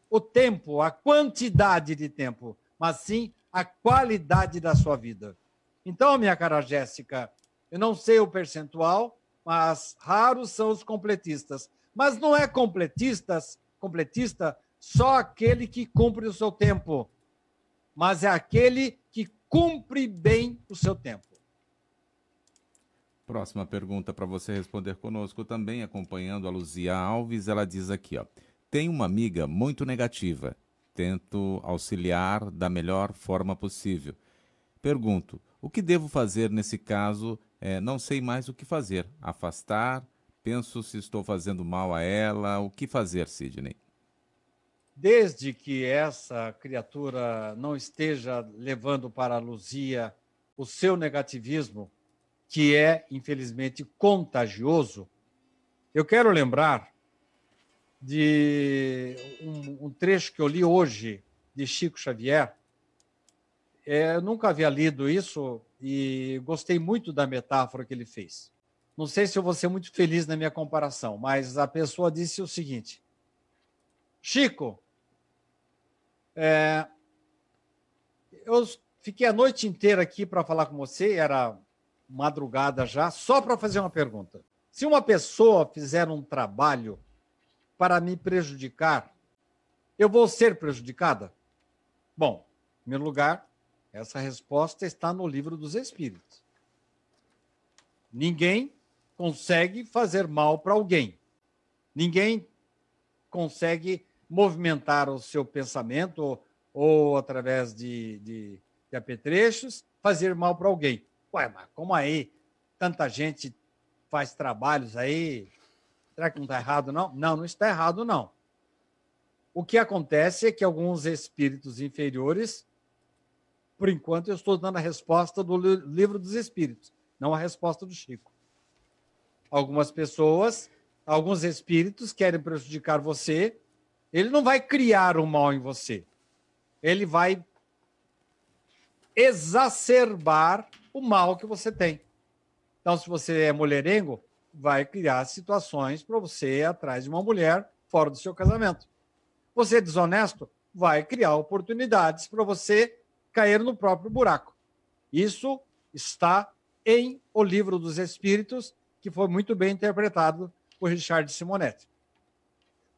o tempo, a quantidade de tempo, mas sim a qualidade da sua vida. Então, minha cara Jéssica, eu não sei o percentual, mas raros são os completistas. Mas não é completistas, completista só aquele que cumpre o seu tempo, mas é aquele que cumpre bem o seu tempo. Próxima pergunta para você responder conosco também, acompanhando a Luzia Alves, ela diz aqui, ó: "Tem uma amiga muito negativa tento auxiliar da melhor forma possível. Pergunto: o que devo fazer nesse caso? É, não sei mais o que fazer. Afastar? Penso se estou fazendo mal a ela. O que fazer, Sidney? Desde que essa criatura não esteja levando para a Luzia o seu negativismo, que é, infelizmente, contagioso, eu quero lembrar de um, um, trecho que eu li hoje de Chico Xavier. É, eu nunca havia lido isso e gostei muito da metáfora que ele fez. Não sei se eu vou ser muito feliz na minha comparação, mas a pessoa disse o seguinte: Chico, é, eu fiquei a noite inteira aqui para falar com você, era madrugada já, só para fazer uma pergunta. Se uma pessoa fizer um trabalho para me prejudicar, eu vou ser prejudicada? Bom, em primeiro lugar, essa resposta está no livro dos Espíritos. Ninguém consegue fazer mal para alguém. Ninguém consegue movimentar o seu pensamento ou, ou através de, de, de apetrechos, fazer mal para alguém. Ué, mas como aí tanta gente faz trabalhos aí Será que não está errado, não? Não, não está errado, não. O que acontece é que alguns espíritos inferiores, por enquanto, eu estou dando a resposta do livro dos espíritos, não a resposta do Chico. Algumas pessoas, alguns espíritos querem prejudicar você, ele não vai criar o mal em você. Ele vai exacerbar o mal que você tem. Então, se você é mulherengo, vai criar situações para você ir atrás de uma mulher fora do seu casamento. Você é desonesto, vai criar oportunidades para você cair no próprio buraco. Isso está em O Livro dos Espíritos, que foi muito bem interpretado por Richard Simonetti.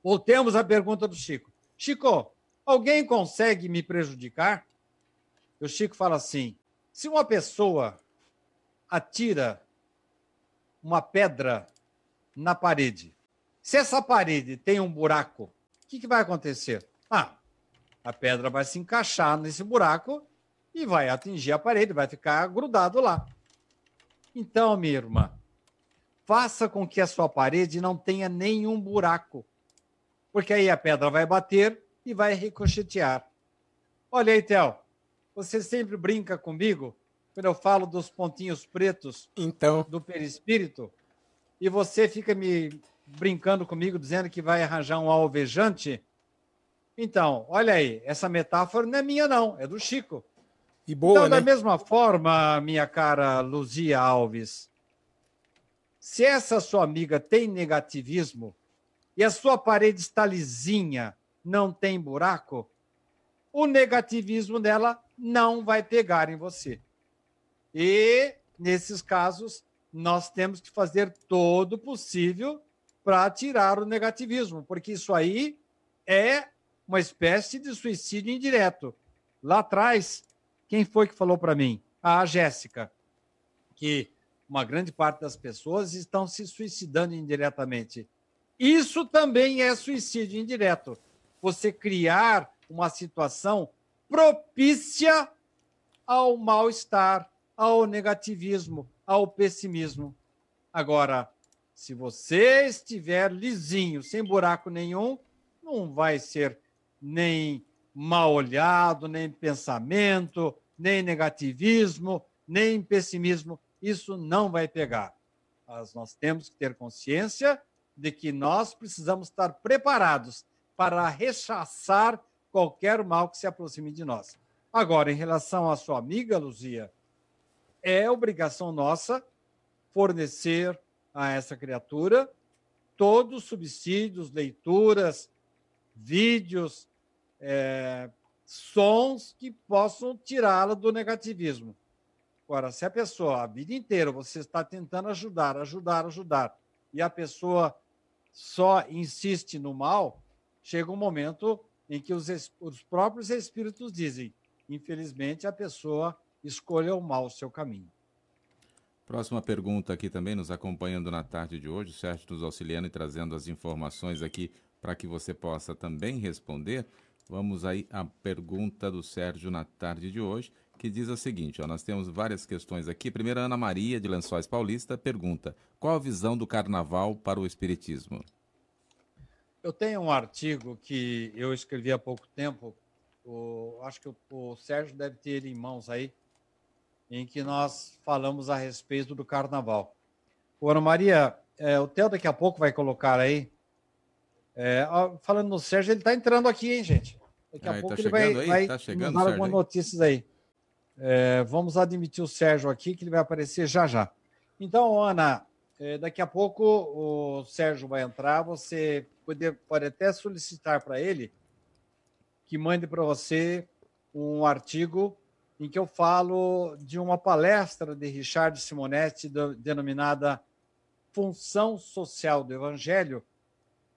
Voltemos à pergunta do Chico. Chico, alguém consegue me prejudicar? O Chico fala assim: se uma pessoa atira uma pedra na parede, se essa parede tem um buraco, o que, que vai acontecer? Ah, a pedra vai se encaixar nesse buraco e vai atingir a parede, vai ficar grudado lá. Então, minha irmã, faça com que a sua parede não tenha nenhum buraco, porque aí a pedra vai bater e vai ricochetear. Olha aí, Theo, você sempre brinca comigo quando eu falo dos pontinhos pretos então. do perispírito e você fica me brincando comigo dizendo que vai arranjar um alvejante. Então, olha aí, essa metáfora não é minha não, é do Chico. E boa, então, né? da mesma forma, minha cara Luzia Alves, se essa sua amiga tem negativismo e a sua parede está lisinha, não tem buraco, o negativismo dela não vai pegar em você. E, nesses casos, nós temos que fazer todo o possível para tirar o negativismo, porque isso aí é uma espécie de suicídio indireto. Lá atrás, quem foi que falou para mim? A Jéssica, que uma grande parte das pessoas estão se suicidando indiretamente. Isso também é suicídio indireto. Você criar uma situação propícia ao mal-estar, ao negativismo, ao pessimismo. Agora, se você estiver lisinho, sem buraco nenhum, não vai ser nem mal olhado, nem pensamento, nem negativismo, nem pessimismo. Isso não vai pegar. Mas nós temos que ter consciência de que nós precisamos estar preparados para rechaçar qualquer mal que se aproxime de nós. Agora, em relação à sua amiga, Luzia, é obrigação nossa fornecer a essa criatura todos os subsídios, leituras, vídeos, é, sons que possam tirá-la do negativismo. Agora, se a pessoa, a vida inteira, você está tentando ajudar, ajudar, ajudar, e a pessoa só insiste no mal, chega um momento em que os, os próprios espíritos dizem: infelizmente, a pessoa escolha o mal o seu caminho. Próxima pergunta aqui também, nos acompanhando na tarde de hoje, o Sérgio nos auxiliando e trazendo as informações aqui para que você possa também responder. Vamos aí à pergunta do Sérgio na tarde de hoje, que diz o seguinte: ó, nós temos várias questões aqui. Primeiro, Ana Maria, de Lençóis Paulista, pergunta: qual a visão do carnaval para o Espiritismo? Eu tenho um artigo que eu escrevi há pouco tempo, o, acho que o, o Sérgio deve ter ele em mãos aí, em que nós falamos a respeito do carnaval. O Ana Maria, é, o Theo daqui a pouco vai colocar aí. É, falando no Sérgio, ele está entrando aqui, hein, gente? Daqui a Ah, ele pouco tá ele vai, aí? vai Tá chegando, nos dar Sérgio, algumas aí? notícias aí. É, vamos admitir o Sérgio aqui, que ele vai aparecer já já. Então, Ana, daqui a pouco o Sérgio vai entrar. Você pode, pode até solicitar para ele que mande para você um artigo em que eu falo de uma palestra de Richard Simonetti denominada Função Social do Evangelho,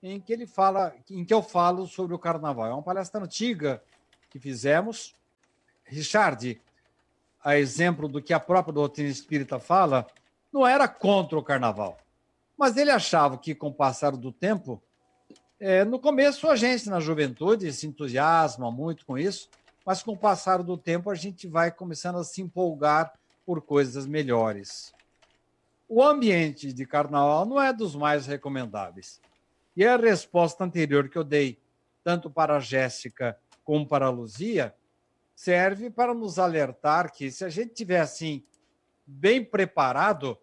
em que ele fala, em que eu falo sobre o carnaval. É uma palestra antiga que fizemos. Richard, a exemplo do que a própria doutrina espírita fala, não era contra o carnaval. Mas ele achava que, com o passar do tempo, é, no começo a gente, na juventude, se entusiasma muito com isso, mas com o passar do tempo a gente vai começando a se empolgar por coisas melhores. O ambiente de carnaval não é dos mais recomendáveis. E a resposta anterior que eu dei, tanto para a Jéssica como para a Luzia, serve para nos alertar que se a gente tiver assim bem preparado,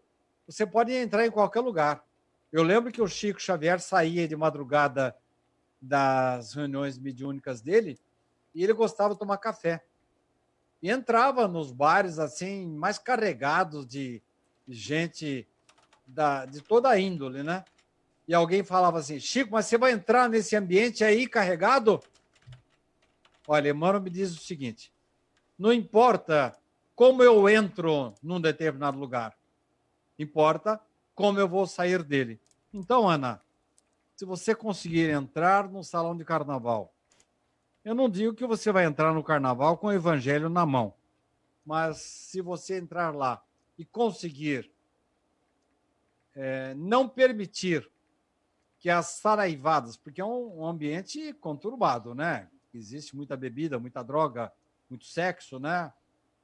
você pode entrar em qualquer lugar. Eu lembro que o Chico Xavier saía de madrugada das reuniões mediúnicas dele e ele gostava de tomar café. e entrava nos bares assim mais carregados de gente da, de toda a índole, né? E alguém falava assim, Chico, mas você vai entrar nesse ambiente aí carregado? Olha, Emmanuel me diz o seguinte: não importa como eu entro num determinado lugar, importa como eu vou sair dele. Então, Ana, se você conseguir entrar no salão de carnaval, eu não digo que você vai entrar no carnaval com o evangelho na mão, mas se você entrar lá e conseguir é, não permitir que as saraivadas, porque é um, ambiente conturbado, né? Existe muita bebida, muita droga, muito sexo, né?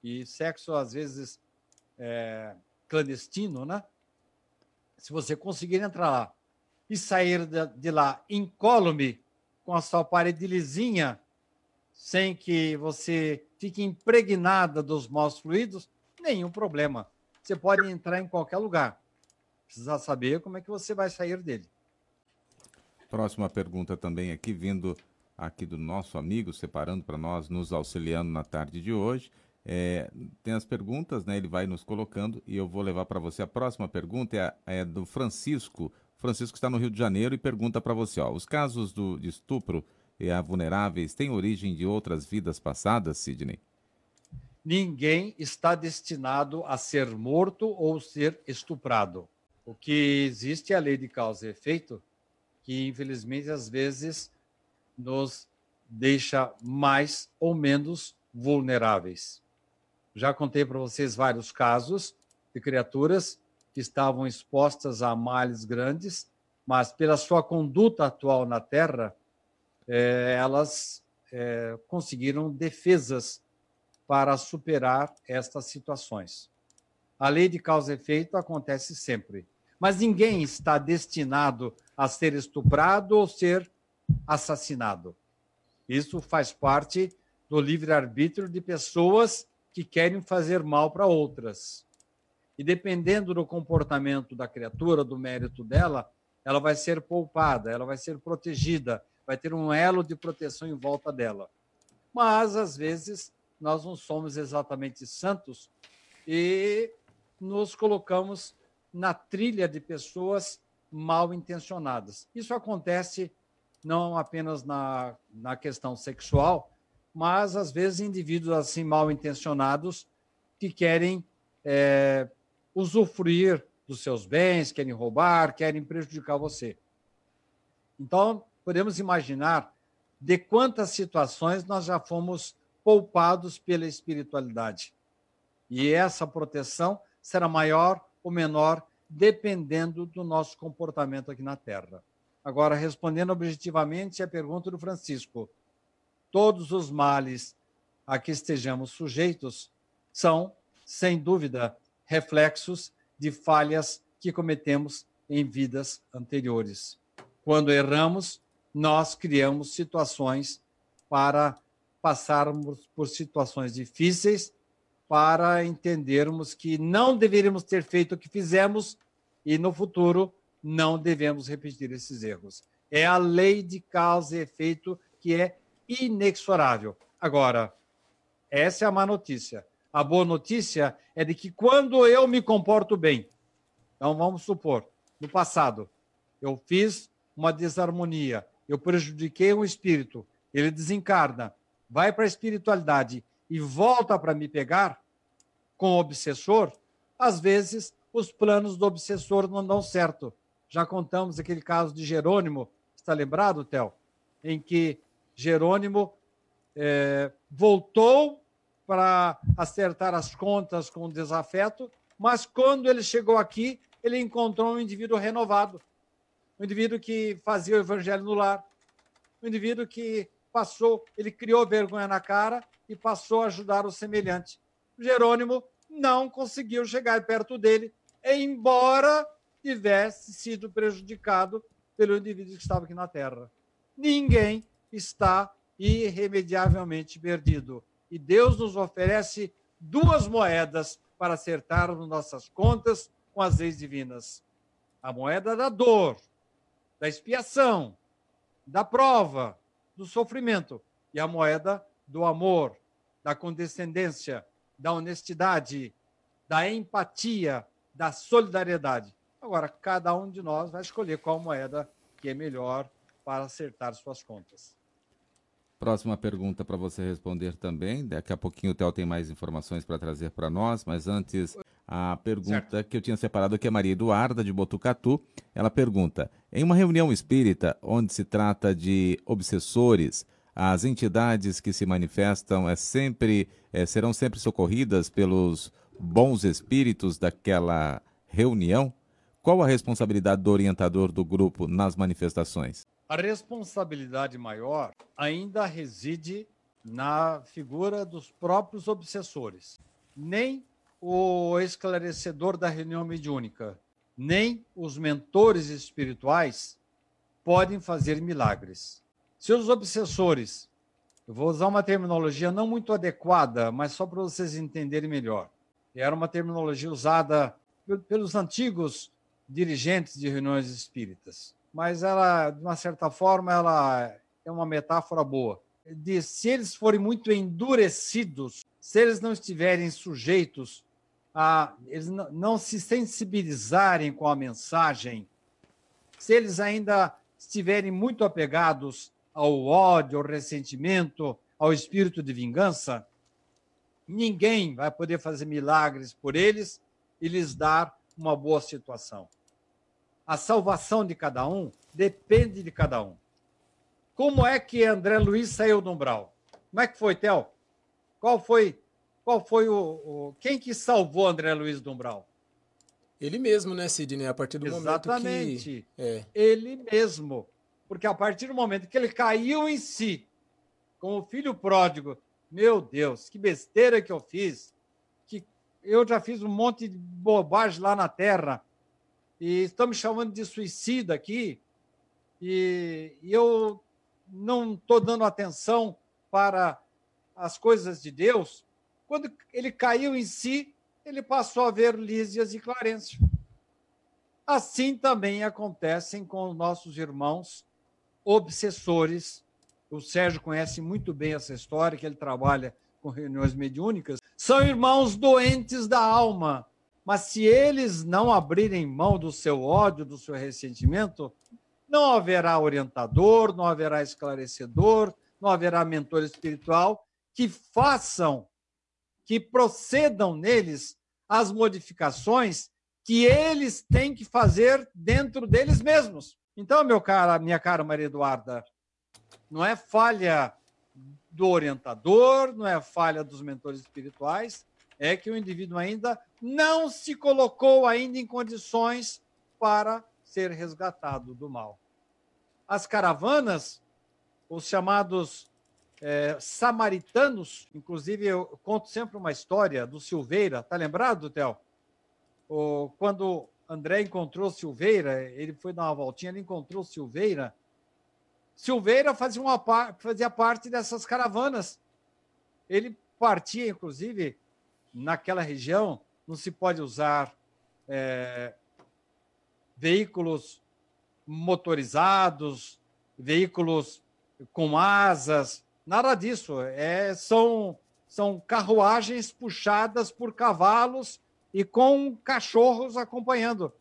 E sexo, às vezes, é, clandestino, né? Se você conseguir entrar lá e sair de lá incólume, com a sua parede lisinha, sem que você fique impregnada dos maus fluidos, nenhum problema. Você pode entrar em qualquer lugar. Precisa saber como é que você vai sair dele. Próxima pergunta também aqui, vindo aqui do nosso amigo, separando para nós, nos auxiliando na tarde de hoje. É, tem as perguntas, né? Ele vai nos colocando e eu vou levar para você. A próxima pergunta é, é, do Francisco. Francisco está no Rio de Janeiro e pergunta para você: ó, os casos do, de estupro e a vulneráveis têm origem de outras vidas passadas, Sidney? Ninguém está destinado a ser morto ou ser estuprado. O que existe é a lei de causa e efeito, que infelizmente às vezes nos deixa mais ou menos vulneráveis. Já contei para vocês vários casos de criaturas que estavam expostas a males grandes, mas pela sua conduta atual na Terra, é, elas é, conseguiram defesas para superar estas situações. A lei de causa e efeito acontece sempre, mas ninguém está destinado a ser estuprado ou ser assassinado. Isso faz parte do livre-arbítrio de pessoas que querem fazer mal para outras. E dependendo do comportamento da criatura, do mérito dela, ela vai ser poupada, ela vai ser protegida, vai ter um elo de proteção em volta dela. Mas, às vezes, nós não somos exatamente santos e nos colocamos na trilha de pessoas mal intencionadas. Isso acontece não apenas na, na questão sexual, mas às vezes indivíduos assim mal intencionados que querem é, usufruir dos seus bens, querem roubar, querem prejudicar você. Então, podemos imaginar de quantas situações nós já fomos poupados pela espiritualidade. E essa proteção será maior ou menor dependendo do nosso comportamento aqui na Terra. Agora, respondendo objetivamente a pergunta do Francisco, todos os males a que estejamos sujeitos são, sem dúvida, reflexos de falhas que cometemos em vidas anteriores. Quando erramos, nós criamos situações para passarmos por situações difíceis, para entendermos que não deveríamos ter feito o que fizemos e no futuro não devemos repetir esses erros. É a lei de causa e efeito que é inexorável. Agora, essa é a má notícia. A boa notícia é de que quando eu me comporto bem, então vamos supor, no passado, eu fiz uma desarmonia, eu prejudiquei um espírito, ele desencarna, vai para a espiritualidade e volta para me pegar com o obsessor, às vezes os planos do obsessor não dão certo. Já contamos aquele caso de Jerônimo, está lembrado, Theo? Em que Jerônimo é, voltou para acertar as contas com o desafeto, mas quando ele chegou aqui, ele encontrou um indivíduo renovado, um indivíduo que fazia o evangelho no lar, um indivíduo que passou, ele criou vergonha na cara e passou a ajudar o semelhante. Jerônimo não conseguiu chegar perto dele, embora tivesse sido prejudicado pelo indivíduo que estava aqui na Terra. Ninguém está irremediavelmente perdido. E Deus nos oferece duas moedas para acertarmos nossas contas com as leis divinas: a moeda da dor, da expiação, da prova, do sofrimento, e a moeda do amor, da condescendência, da honestidade, da empatia, da solidariedade. Agora, cada um de nós vai escolher qual moeda que é melhor para acertar suas contas. Próxima pergunta para você responder também. Daqui a pouquinho o Theo tem mais informações para trazer para nós, mas antes a pergunta certo. que eu tinha separado aqui é Maria Eduarda de Botucatu. Ela pergunta: em uma reunião espírita onde se trata de obsessores, as entidades que se manifestam é sempre é, serão sempre socorridas pelos bons espíritos daquela reunião? Qual a responsabilidade do orientador do grupo nas manifestações? A responsabilidade maior ainda reside na figura dos próprios obsessores. Nem o esclarecedor da reunião mediúnica, nem os mentores espirituais podem fazer milagres. Se os obsessores, eu vou usar uma terminologia não muito adequada, mas só para vocês entenderem melhor. Era uma terminologia usada pelos antigos dirigentes de reuniões espíritas mas ela, de uma certa forma, ela é uma metáfora boa. De se eles forem muito endurecidos, se eles não estiverem sujeitos a eles não se sensibilizarem com a mensagem, se eles ainda estiverem muito apegados ao ódio, ao ressentimento, ao espírito de vingança, ninguém vai poder fazer milagres por eles e lhes dar uma boa situação. A salvação de cada um depende de cada um. Como é que André Luiz saiu do umbral? Como é que foi, Theo? Qual foi, qual foi o, o, Quem que salvou André Luiz do umbral? Ele mesmo, né, Sidney? A partir do Exatamente. momento que... É. Ele mesmo. Porque a partir do momento que ele caiu em si, como o filho pródigo, meu Deus, que besteira que eu fiz. Que eu já fiz um monte de bobagem lá na terra e estão me chamando de suicida aqui, e, eu não estou dando atenção para as coisas de Deus. Quando ele caiu em si, ele passou a ver Lísias e Clarencio. Assim também acontecem com os nossos irmãos obsessores. O Sérgio conhece muito bem essa história, que ele trabalha com reuniões mediúnicas. São irmãos doentes da alma, mas se eles não abrirem mão do seu ódio, do seu ressentimento, não haverá orientador, não haverá esclarecedor, não haverá mentor espiritual que façam, que procedam neles as modificações que eles têm que fazer dentro deles mesmos. Então, meu cara, minha cara Maria Eduarda, não é falha do orientador, não é falha dos mentores espirituais, é que o indivíduo ainda não se colocou ainda em condições para ser resgatado do mal. As caravanas, os chamados é, samaritanos, inclusive eu conto sempre uma história do Silveira, tá lembrado, Theo? O, quando André encontrou Silveira, ele foi dar uma voltinha, ele encontrou Silveira. Silveira fazia, uma, fazia parte dessas caravanas. Ele partia, inclusive, naquela região não se pode usar é, veículos motorizados, veículos com asas, nada disso. É, são, são carruagens puxadas por cavalos e com cachorros acompanhando,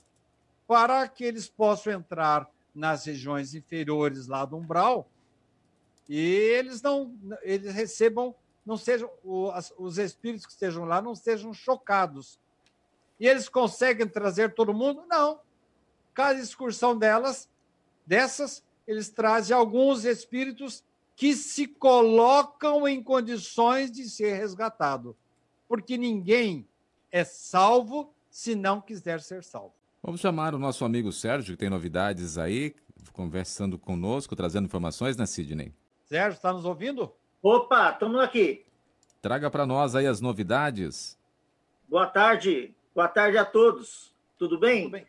para que eles possam entrar nas regiões inferiores lá do umbral e eles não eles recebam não sejam os espíritos que estejam lá não sejam chocados. E eles conseguem trazer todo mundo? Não. Cada excursão delas, dessas, eles trazem alguns espíritos que se colocam em condições de ser resgatado, porque ninguém é salvo se não quiser ser salvo. Vamos chamar o nosso amigo Sérgio, que tem novidades aí, conversando conosco, trazendo informações, né, Sidney? Sérgio, está nos ouvindo? Opa, estamos aqui. Traga para nós aí as novidades. Boa tarde, boa tarde a todos. Tudo bem? Tudo bem.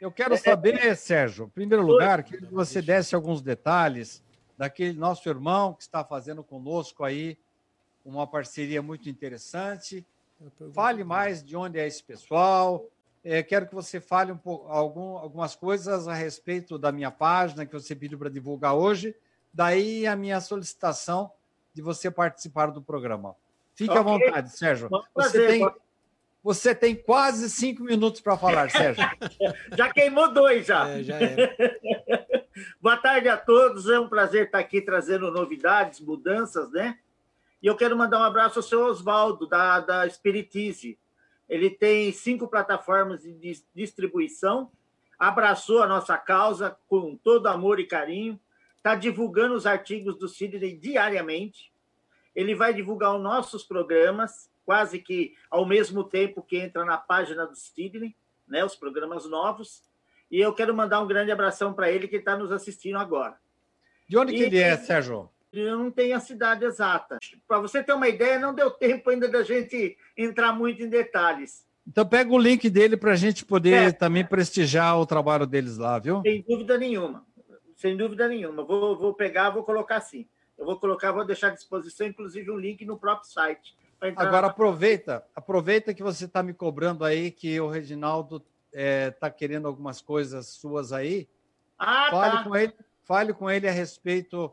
Eu quero saber, Sérgio, em primeiro lugar, que você desse alguns detalhes daquele nosso irmão que está fazendo conosco aí uma parceria muito interessante. Fale mais de onde é esse pessoal. É, quero que você fale um pouco, algum, algumas coisas a respeito da minha página que você pediu para divulgar hoje. Daí a minha solicitação de você participar do programa. Fique okay. à vontade, Sérgio. Você tem, você tem quase cinco minutos para falar, Sérgio. já queimou dois, já. É, já Boa tarde a todos. É um prazer estar aqui trazendo novidades, mudanças, né? E eu quero mandar um abraço ao seu Oswaldo, da, da Spiritize. Ele tem cinco plataformas de distribuição, abraçou a nossa causa com todo amor e carinho, está divulgando os artigos do Sidney diariamente. Ele vai divulgar os nossos programas, quase que ao mesmo tempo que entra na página do Sidney, né, os programas novos. E eu quero mandar um grande abração para ele que está nos assistindo agora. De onde e, que ele é, Sérgio? Eu não tenho a cidade exata. Para você ter uma ideia, não deu tempo ainda da gente entrar muito em detalhes. Então pega o link dele para a gente poder é. também prestigiar o trabalho deles lá, viu? Sem dúvida nenhuma. Sem dúvida nenhuma. Vou, vou pegar, vou colocar assim. Eu vou colocar, vou deixar à disposição, inclusive, um link no próprio site. Agora na... aproveita, aproveita que você está me cobrando aí que o Reginaldo está é, tá querendo algumas coisas suas aí. Ah, fale tá. com ele, fale com ele a respeito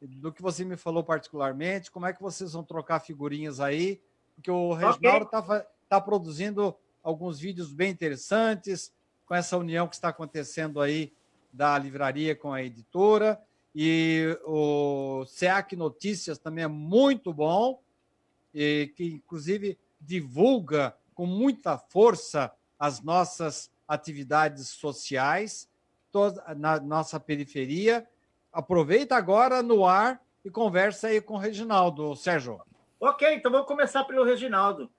do que você me falou particularmente, como é que vocês vão trocar figurinhas aí, porque o Reginaldo está okay. tá produzindo alguns vídeos bem interessantes com essa união que está acontecendo aí da livraria com a editora, e o SEAC Notícias também é muito bom, e que inclusive divulga com muita força as nossas atividades sociais toda, na nossa periferia, aproveita agora no ar e conversa aí com o Reginaldo, Sérgio. Ok, então vamos começar pelo Reginaldo.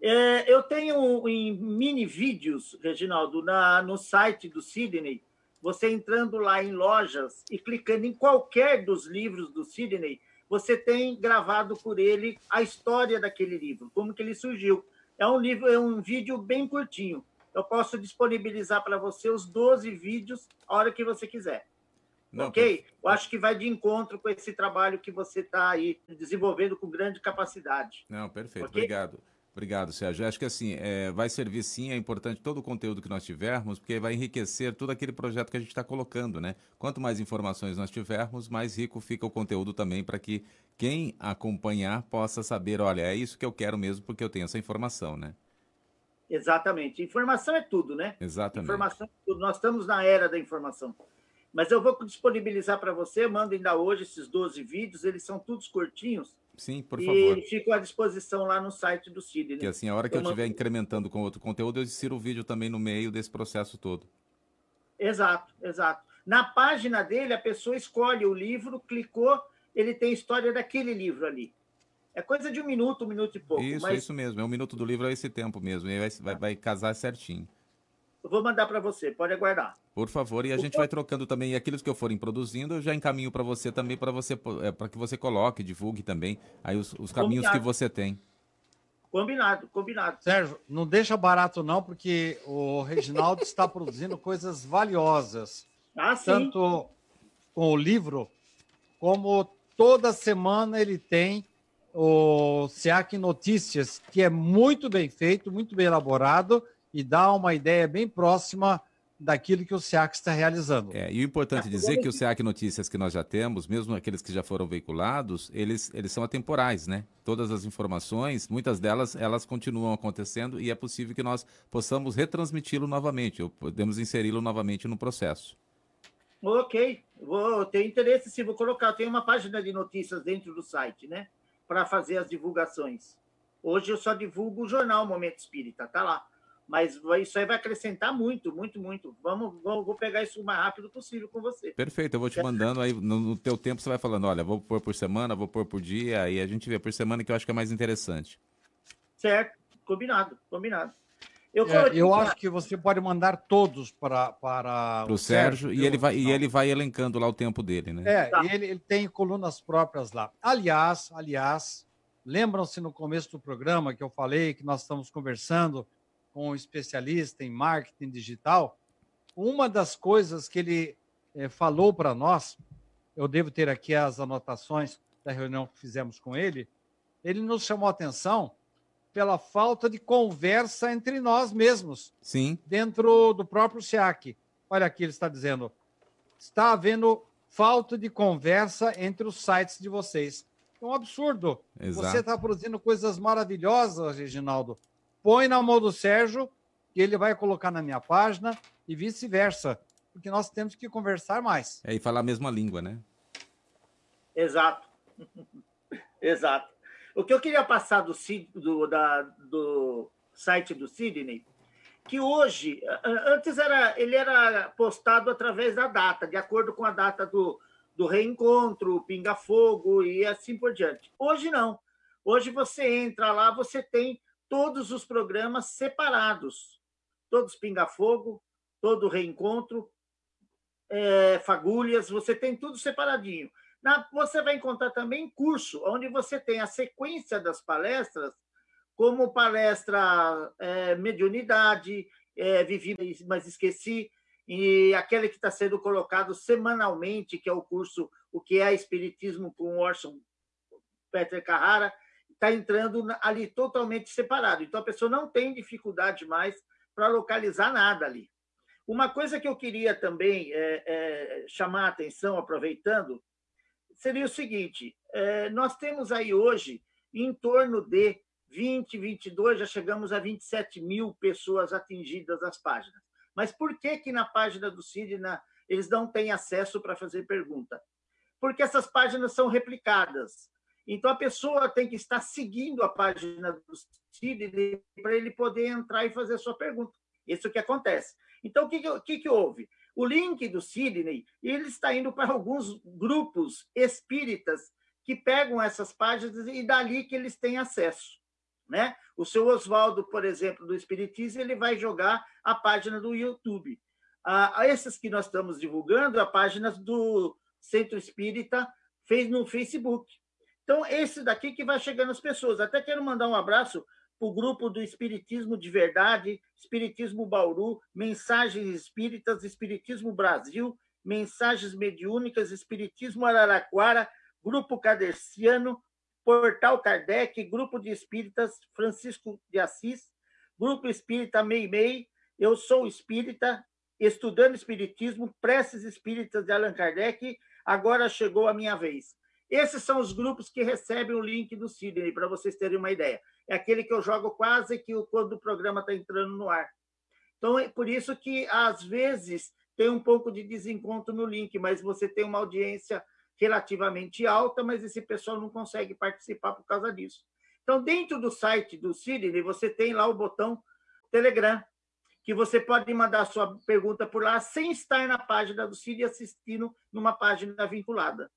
É, eu tenho em mini vídeos, Reginaldo, na, no site do Sidney, você entrando lá em lojas e clicando em qualquer dos livros do Sidney, você tem gravado por ele a história daquele livro, como que ele surgiu. É um livro, é um vídeo bem curtinho. Eu posso disponibilizar para você os 12 vídeos a hora que você quiser. Não, ok? Eu acho que vai de encontro com esse trabalho que você está aí desenvolvendo com grande capacidade. Não, perfeito. Okay? Obrigado. Obrigado, Sérgio. Acho que assim, é, vai servir sim, é importante todo o conteúdo que nós tivermos, porque vai enriquecer todo aquele projeto que a gente está colocando, né? Quanto mais informações nós tivermos, mais rico fica o conteúdo também para que quem acompanhar possa saber, olha, é isso que eu quero mesmo, porque eu tenho essa informação, né? Exatamente. Informação é tudo, né? Exatamente. Informação é tudo. Nós estamos na era da informação. Mas eu vou disponibilizar para você, mando ainda hoje esses 12 vídeos, eles são todos curtinhos. Sim, por favor. E ficam à disposição lá no site do Sidney. Que assim, a hora que eu estiver mando... incrementando com outro conteúdo, eu insiro o vídeo também no meio desse processo todo. Exato, exato. Na página dele, a pessoa escolhe o livro, clicou, ele tem história daquele livro ali. É coisa de um minuto, um minuto e pouco. Isso, mas... isso mesmo. É um minuto do livro, é esse tempo mesmo. E vai, vai, vai casar certinho. Eu vou mandar para você, pode aguardar. Por favor, e a gente vai trocando também aqueles que eu forem produzindo, eu já encaminho para você também para você é, para que você coloque, divulgue também aí os, os caminhos combinado. que você tem. Combinado, combinado. Sérgio, não deixa barato não, porque o Reginaldo está produzindo coisas valiosas. Ah, sim. Tanto com o livro, como toda semana ele tem o SEAC Notícias, que é muito bem feito, muito bem elaborado e dá uma ideia bem próxima daquilo que o SEAC está realizando. É, e o importante é dizer que o SEAC Notícias que nós já temos, mesmo aqueles que já foram veiculados, eles, eles são atemporais, né? Todas as informações, muitas delas, elas continuam acontecendo e é possível que nós possamos retransmiti-lo novamente, ou podemos inseri-lo novamente no processo. Ok, vou ter interesse sim, vou colocar, tem uma página de notícias dentro do site, né? Para fazer as divulgações. Hoje eu só divulgo o jornal Momento Espírita, tá lá mas isso aí vai acrescentar muito, muito, muito. Vamos, vamos, vou pegar isso o mais rápido possível com você. Perfeito, eu vou te mandando aí, no, no teu tempo você vai falando, olha, vou pôr por semana, vou pôr por dia, aí a gente vê por semana que eu acho que é mais interessante. Certo, combinado, combinado. Eu, é, eu acho que você pode mandar todos para, para o Sérgio, Sérgio e, ele vai, e ele vai elencando lá o tempo dele, né? É, tá. ele, ele tem colunas próprias lá. Aliás, aliás, lembram-se no começo do programa que eu falei que nós estamos conversando com um especialista em marketing digital, uma das coisas que ele é, falou para nós, eu devo ter aqui as anotações da reunião que fizemos com ele, ele nos chamou a atenção pela falta de conversa entre nós mesmos. Sim. Dentro do próprio SEAC. Olha aqui, ele está dizendo: está havendo falta de conversa entre os sites de vocês. É um absurdo. Exato. Você está produzindo coisas maravilhosas, Reginaldo. Põe na mão do Sérgio, que ele vai colocar na minha página, e vice-versa. Porque nós temos que conversar mais. É, e falar a mesma língua, né? Exato. Exato. O que eu queria passar do, do, da, do site do Sidney, que hoje, antes era, ele era postado através da data, de acordo com a data do, do reencontro, Pinga Fogo e assim por diante. Hoje não. Hoje você entra lá, você tem todos os programas separados. Todos Pinga Fogo, todo reencontro, é, fagulhas, você tem tudo separadinho. Na, você vai encontrar também curso, onde você tem a sequência das palestras, como palestra é, mediunidade, é, vivi, mas esqueci, e aquele que está sendo colocado semanalmente, que é o curso O que é Espiritismo com Orson Peter Carrara, está entrando ali totalmente separado. Então, a pessoa não tem dificuldade mais para localizar nada ali. Uma coisa que eu queria também é, é, chamar a atenção, aproveitando, seria o seguinte: é, nós temos aí hoje em torno de 20, 22, já chegamos a 27 mil pessoas atingidas as páginas. Mas por que, que na página do CID eles não têm acesso para fazer pergunta? Porque essas páginas são replicadas. Então, a pessoa tem que estar seguindo a página do CID para ele poder entrar e fazer a sua pergunta. Isso que acontece. Então, o que, que, que houve? O link do Sidney ele está indo para alguns grupos espíritas que pegam essas páginas e dali que eles têm acesso. Né? O seu Oswaldo, por exemplo, do Espiritismo, ele vai jogar a página do YouTube. Ah, esses que nós estamos divulgando, a página do Centro Espírita fez no Facebook. Então, esse daqui que vai chegando as pessoas. Até quero mandar um abraço para o grupo do Espiritismo de Verdade, Espiritismo Bauru, Mensagens Espíritas, Espiritismo Brasil, Mensagens Mediúnicas, Espiritismo Araraquara, Grupo Caderciano, Portal Kardec, Grupo de Espíritas Francisco de Assis, Grupo Espírita Meimei, Eu Sou Espírita, Estudando Espiritismo, Preces Espíritas de Allan Kardec, agora chegou a minha vez. Esses são os grupos que recebem o link do Sidney, para vocês terem uma ideia. É aquele que eu jogo quase que quando o programa está entrando no ar. Então, é por isso que, às vezes, tem um pouco de desencontro no link, mas você tem uma audiência relativamente alta, mas esse pessoal não consegue participar por causa disso. Então, dentro do site do Sidney, você tem lá o botão Telegram, que você pode mandar sua pergunta por lá sem estar na página do Sidney assistindo numa página vinculada.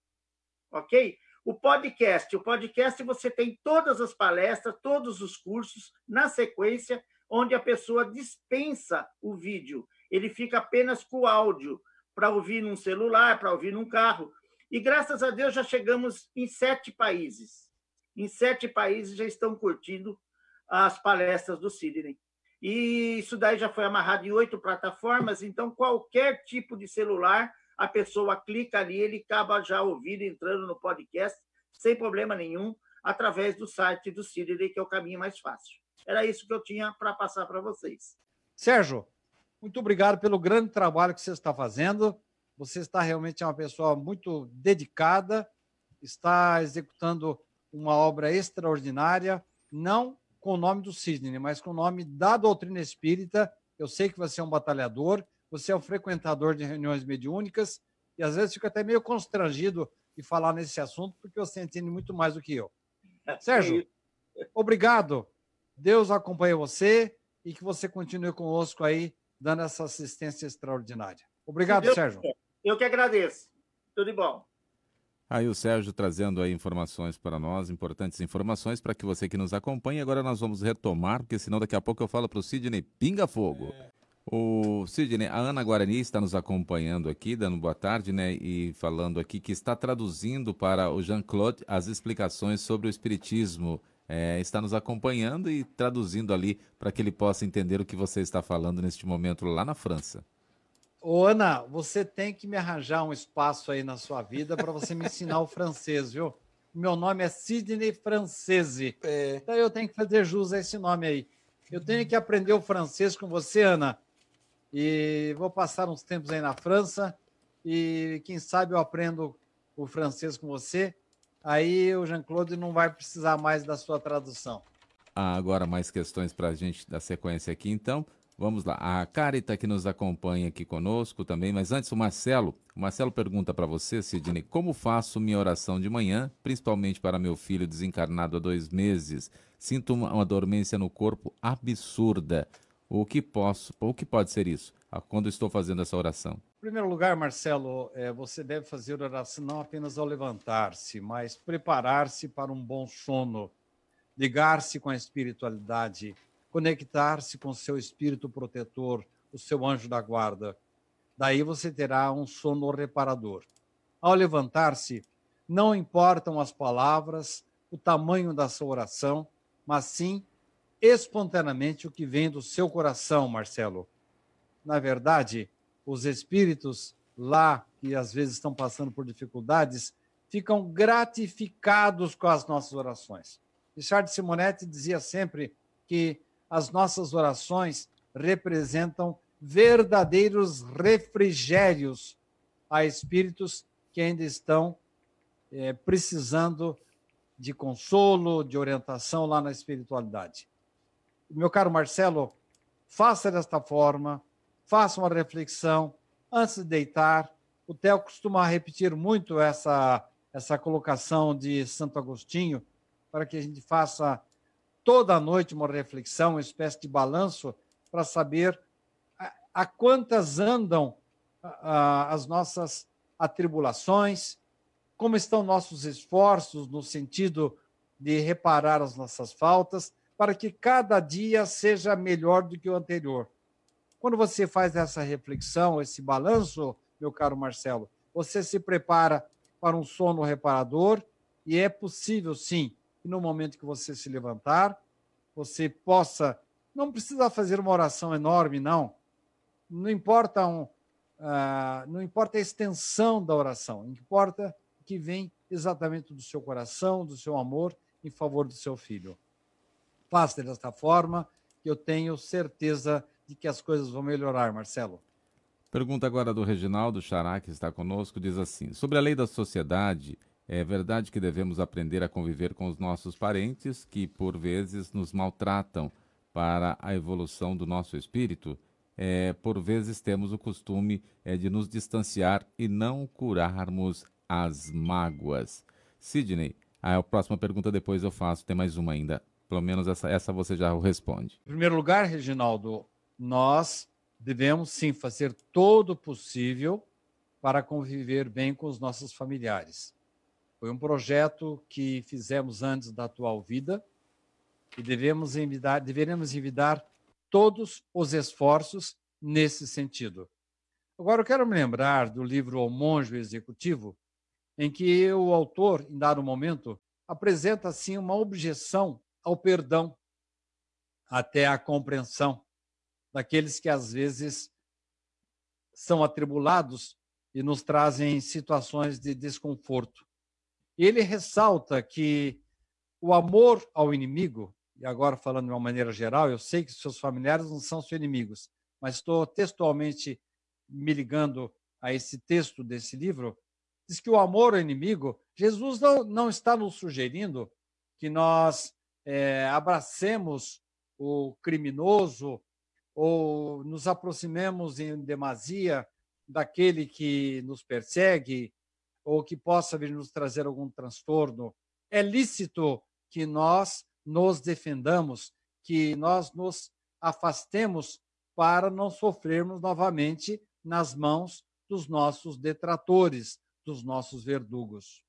Ok? O podcast, o podcast você tem todas as palestras, todos os cursos na sequência, onde a pessoa dispensa o vídeo. Ele fica apenas com o áudio para ouvir num celular, para ouvir num carro. E graças a Deus já chegamos em sete países. Em sete países já estão curtindo as palestras do Sidney. E isso daí já foi amarrado em oito plataformas, então qualquer tipo de celular, a pessoa clica ali, ele acaba já ouvindo, entrando no podcast, sem problema nenhum, através do site do Sidney, que é o caminho mais fácil. Era isso que eu tinha para passar para vocês. Sérgio, muito obrigado pelo grande trabalho que você está fazendo. Você está realmente uma pessoa muito dedicada, está executando uma obra extraordinária, não com o nome do Sidney, mas com o nome da doutrina espírita. Eu sei que você é um batalhador, você é um frequentador de reuniões mediúnicas, e às vezes fico até meio constrangido de falar nesse assunto, porque você entende muito mais do que eu. Sérgio, obrigado. Deus acompanhe você e que você continue conosco aí, dando essa assistência extraordinária. Obrigado, Sérgio. Eu que agradeço. Tudo de bom. Aí o Sérgio trazendo aí informações para nós, importantes informações para que você que nos acompanhe. Agora nós vamos retomar, porque senão daqui a pouco eu falo para o Sidney Pinga Fogo. É. O Sidney, a Ana Guarani está nos acompanhando aqui, dando boa tarde, né? E falando aqui que está traduzindo para o Jean-Claude as explicações sobre o Espiritismo. É, está nos acompanhando e traduzindo ali para que ele possa entender o que você está falando neste momento lá na França. Ô, Ana, você tem que me arranjar um espaço aí na sua vida para você me ensinar o francês, viu? Meu nome é Sidney Francese. É. Então eu tenho que fazer jus a esse nome aí. Eu tenho que aprender o francês com você, Ana. E vou passar uns tempos aí na França. E quem sabe eu aprendo o francês com você. aí o Jean-Claude não vai precisar mais da sua tradução. Ah, agora mais questões para a gente dar sequência aqui, então. Vamos lá. A Carita que nos acompanha aqui conosco também, mas antes o Marcelo. O Marcelo pergunta para você, Sidney, como faço minha oração de manhã, principalmente para meu filho desencarnado há dois meses? Sinto uma, uma dormência no corpo absurda. O que posso? O que pode ser isso? Ah, quando estou fazendo essa oração? Em primeiro lugar, Marcelo, é, você deve fazer oração não apenas ao levantar-se, mas preparar-se para um bom sono, ligar-se com a espiritualidade conectar-se com seu espírito protetor, o seu anjo da guarda. Daí você terá um sono reparador. Ao levantar-se, não importam as palavras, o tamanho da sua oração, mas sim espontaneamente o que vem do seu coração, Marcelo. Na verdade, os espíritos lá, que às vezes estão passando por dificuldades, ficam gratificados com as nossas orações. Richard Simonetti dizia sempre que as nossas orações representam verdadeiros refrigérios a espíritos que ainda estão é, precisando de consolo, de orientação lá na espiritualidade. Meu caro Marcelo, faça desta forma, faça uma reflexão antes de deitar. O Theo costuma repetir muito essa, essa colocação de Santo Agostinho, para que a gente faça toda noite uma reflexão, uma espécie de balanço, para saber a, a quantas andam a, as nossas atribulações, como estão nossos esforços no sentido de reparar as nossas faltas, para que cada dia seja melhor do que o anterior. Quando você faz essa reflexão, esse balanço, meu caro Marcelo, você se prepara para um sono reparador e é possível, sim, que no momento que você se levantar, você possa. Não precisa fazer uma oração enorme, não. Não importa, um, uh, não importa a extensão da oração, importa que vem exatamente do seu coração, do seu amor em favor do seu filho. Faça desta forma, que eu tenho certeza de que as coisas vão melhorar, Marcelo. Pergunta agora do Reginaldo Xará, que está conosco, diz assim: Sobre a lei da sociedade, é verdade que devemos aprender a conviver com os nossos parentes que, por vezes, nos maltratam para a evolução do nosso espírito. É, por vezes temos o costume é, de nos distanciar e não curarmos as mágoas. Sidney, a próxima pergunta depois eu faço, tem mais uma ainda. Pelo menos essa, essa você já responde. Em primeiro lugar, Reginaldo, nós devemos sim fazer todo o possível para conviver bem com os nossos familiares. Foi um projeto que fizemos antes da atual vida e devemos envidar, deveremos envidar todos os esforços nesse sentido. Agora, eu quero me lembrar do livro O Monge Executivo, em que o autor, em dado momento, apresenta assim uma objeção ao perdão, até à compreensão daqueles que às vezes são atribulados e nos trazem situações de desconforto. Ele ressalta que o amor ao inimigo, e agora falando de uma maneira geral, eu sei que seus familiares não são seus inimigos, mas estou textualmente me ligando a esse texto desse livro, diz que o amor ao inimigo, Jesus não, não está nos sugerindo que nós é, abracemos o criminoso ou nos aproximemos em demasia daquele que nos persegue ou que possa vir nos trazer algum transtorno, é lícito que nós nos defendamos, que nós nos afastemos para não sofrermos novamente nas mãos dos nossos detratores, dos nossos verdugos.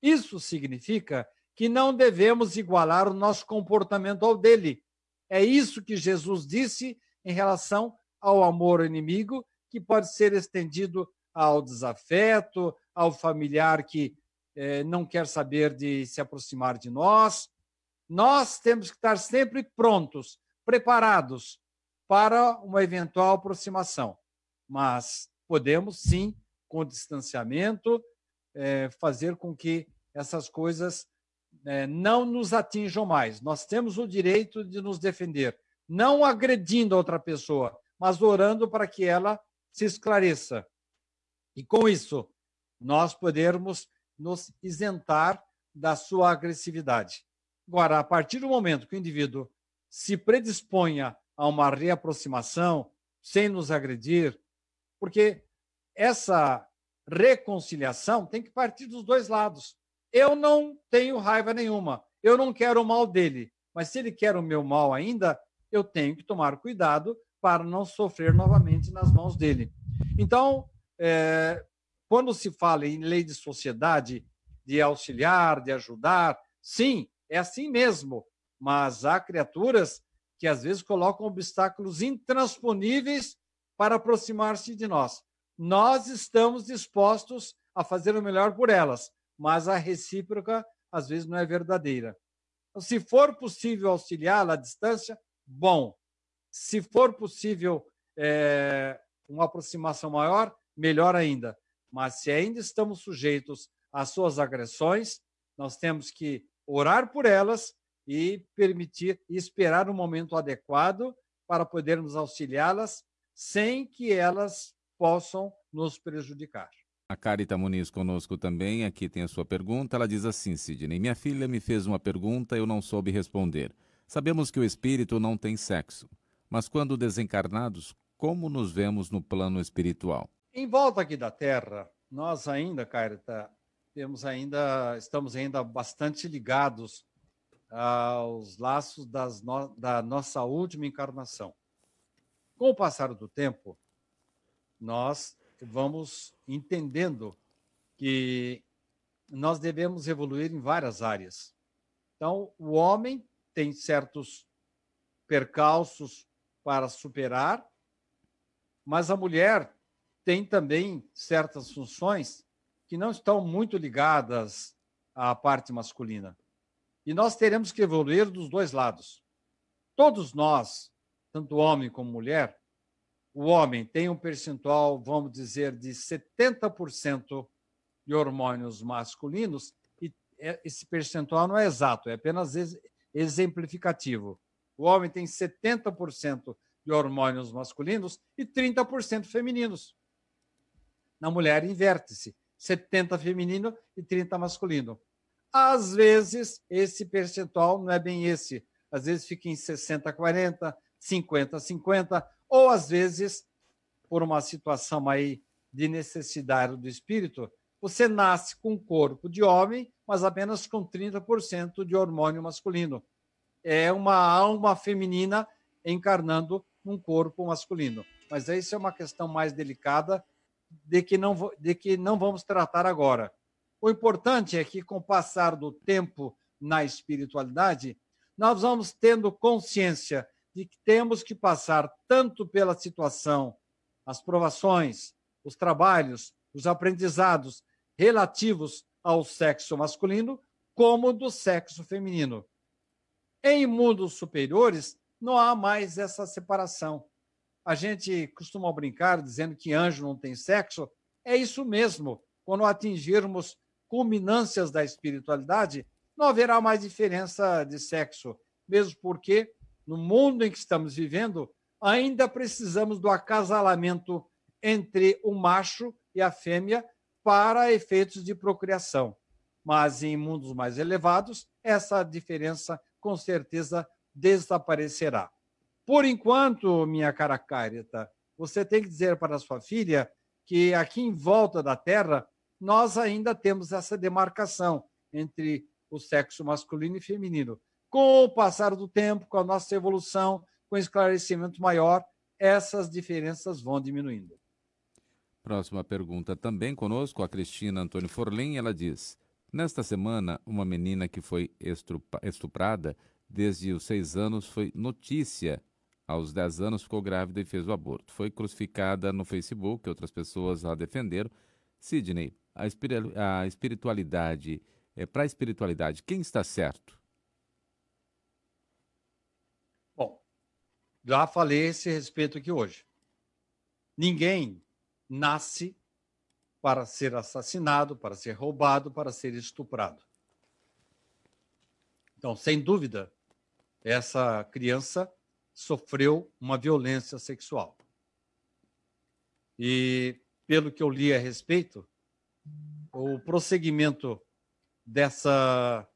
Isso significa que não devemos igualar o nosso comportamento ao dele. É isso que Jesus disse em relação ao amor ao inimigo, que pode ser estendido ao desafeto, ao familiar que eh, não quer saber de se aproximar de nós. Nós temos que estar sempre prontos, preparados para uma eventual aproximação. Mas podemos, sim, com distanciamento, eh, fazer com que essas coisas eh, não nos atinjam mais. Nós temos o direito de nos defender, não agredindo a outra pessoa, mas orando para que ela se esclareça. E com isso, nós podermos nos isentar da sua agressividade. Agora, a partir do momento que o indivíduo se predisponha a uma reaproximação, sem nos agredir, porque essa reconciliação tem que partir dos dois lados. Eu não tenho raiva nenhuma, eu não quero o mal dele, mas se ele quer o meu mal ainda, eu tenho que tomar cuidado para não sofrer novamente nas mãos dele. Então, é, quando se fala em lei de sociedade, de auxiliar, de ajudar, sim, é assim mesmo, mas há criaturas que às vezes colocam obstáculos intransponíveis para aproximar-se de nós. Nós estamos dispostos a fazer o melhor por elas, mas a recíproca às vezes não é verdadeira. Então, se for possível auxiliá-la à distância, bom. Se for possível é, uma aproximação maior, melhor ainda. Mas se ainda estamos sujeitos às suas agressões, nós temos que orar por elas e permitir e esperar o um momento adequado para podermos auxiliá-las sem que elas possam nos prejudicar. A Carita Muniz conosco também, aqui tem a sua pergunta. Ela diz assim, Sidney, minha filha me fez uma pergunta, eu não soube responder. Sabemos que o espírito não tem sexo, mas quando desencarnados, como nos vemos no plano espiritual? Em volta aqui da Terra, nós ainda, Carita, temos ainda, estamos ainda bastante ligados aos laços no, da nossa última encarnação. Com o passar do tempo, nós vamos entendendo que nós devemos evoluir em várias áreas. Então, o homem tem certos percalços para superar, mas a mulher tem também certas funções que não estão muito ligadas à parte masculina. E nós teremos que evoluir dos dois lados. Todos nós, tanto homem como mulher, o homem tem um percentual, vamos dizer, de 70% de hormônios masculinos, e é, esse percentual não é exato, é apenas exemplificativo. O homem tem 70% de hormônios masculinos e 30% femininos. Na mulher, inverte-se: 70% feminino e 30% masculino. Às vezes, esse percentual não é bem esse. Às vezes fica em 60 40, 50 50, ou às vezes, por uma situação aí de necessidade do espírito, você nasce com um corpo de homem, mas apenas com 30% de hormônio masculino. É uma alma feminina encarnando um corpo masculino. Mas isso é uma questão mais delicada de que não, de que não vamos tratar agora. O importante é que, com o passar do tempo na espiritualidade, nós vamos tendo consciência de que temos que passar tanto pela situação, as provações, os trabalhos, os aprendizados relativos ao sexo masculino, como do sexo feminino. Em mundos superiores, não há mais essa separação. A gente costuma brincar dizendo que anjo não tem sexo. É isso mesmo. Quando atingirmos culminâncias da espiritualidade, não haverá mais diferença de sexo, mesmo porque, no mundo em que estamos vivendo, ainda precisamos do acasalamento entre o macho e a fêmea para efeitos de procriação. Mas em mundos mais elevados, essa diferença com certeza desaparecerá. Por enquanto, minha cara Carita, você tem que dizer para sua filha que aqui em volta da Terra nós ainda temos essa demarcação entre o sexo masculino e feminino. Com o passar do tempo, com a nossa evolução, com esclarecimento maior, essas diferenças vão diminuindo. Próxima pergunta também conosco, a Cristina Antônio Forlim, ela diz: Nesta semana, uma menina que foi estuprada desde os seis anos foi notícia. Aos dez anos ficou grávida e fez o aborto. Foi crucificada no Facebook, outras pessoas a defenderam. Sidney, a, espiritualidade, é, para a espiritualidade, quem está certo? Bom, já falei esse respeito aqui hoje. Ninguém nasce para ser assassinado, para ser roubado, para ser estuprado. Então, sem dúvida, essa criança sofreu uma violência sexual. E, pelo que eu li a respeito, o prosseguimento dessa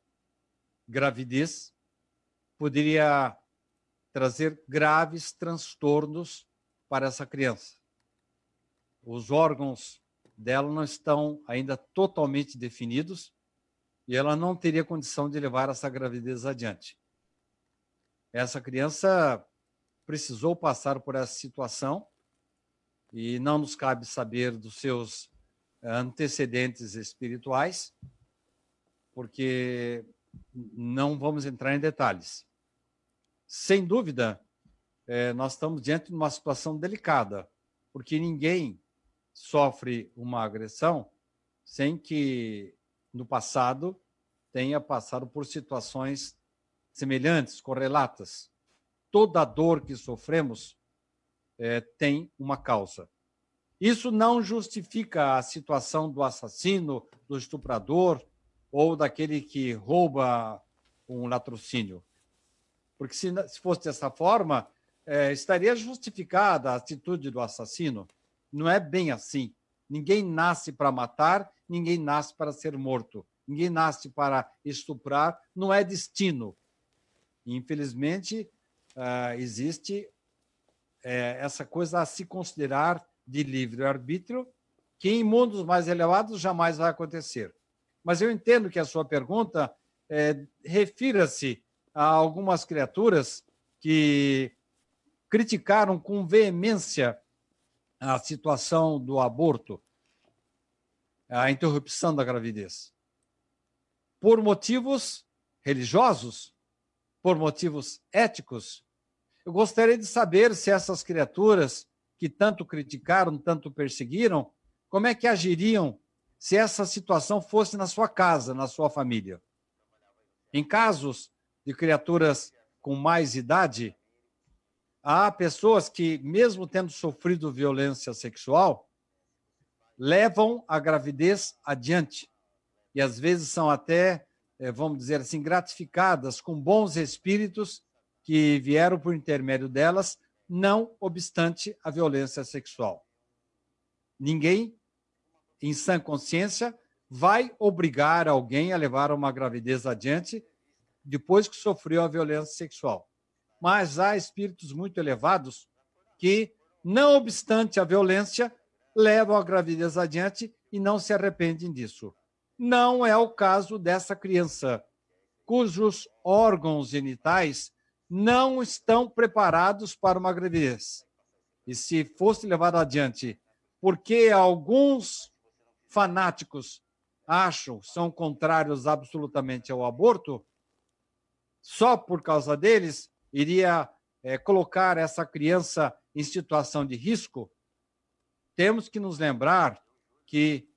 gravidez poderia trazer graves transtornos para essa criança. Os órgãos dela não estão ainda totalmente definidos e ela não teria condição de levar essa gravidez adiante. Essa criança precisou passar por essa situação e não nos cabe saber dos seus antecedentes espirituais, porque não vamos entrar em detalhes. Sem dúvida, é, nós estamos diante de uma situação delicada, porque ninguém sofre uma agressão sem que no passado tenha passado por situações semelhantes, correlatas. Toda dor que sofremos é, tem uma causa. Isso não justifica a situação do assassino, do estuprador ou daquele que rouba um latrocínio. Porque se, se fosse dessa forma, é, estaria justificada a atitude do assassino. Não é bem assim. Ninguém nasce para matar, ninguém nasce para ser morto, ninguém nasce para estuprar, não é destino. Infelizmente, uh, existe é, essa coisa a se considerar de livre-arbítrio, que em mundos mais elevados jamais vai acontecer. Mas eu entendo que a sua pergunta é, refira-se a algumas criaturas que criticaram com veemência a situação do aborto, a interrupção da gravidez, por motivos religiosos, por motivos éticos. Eu gostaria de saber se essas criaturas que tanto criticaram, tanto perseguiram, como é que agiriam se essa situação fosse na sua casa, na sua família? Em casos de criaturas com mais idade, há pessoas que, mesmo tendo sofrido violência sexual, levam a gravidez adiante e às vezes são até, eh, vamos dizer assim, gratificadas com bons espíritos que vieram por intermédio delas não obstante a violência sexual. Ninguém, em sã consciência, vai obrigar alguém a levar uma gravidez adiante depois que sofreu a violência sexual. Mas há espíritos muito elevados que, não obstante a violência, levam a gravidez adiante e não se arrependem disso. Não é o caso dessa criança, cujos órgãos genitais não estão preparados para uma gravidez. E se fosse levado adiante, porque alguns fanáticos acham, são contrários absolutamente ao aborto, só por causa deles, iria é, colocar essa criança em situação de risco, temos que nos lembrar que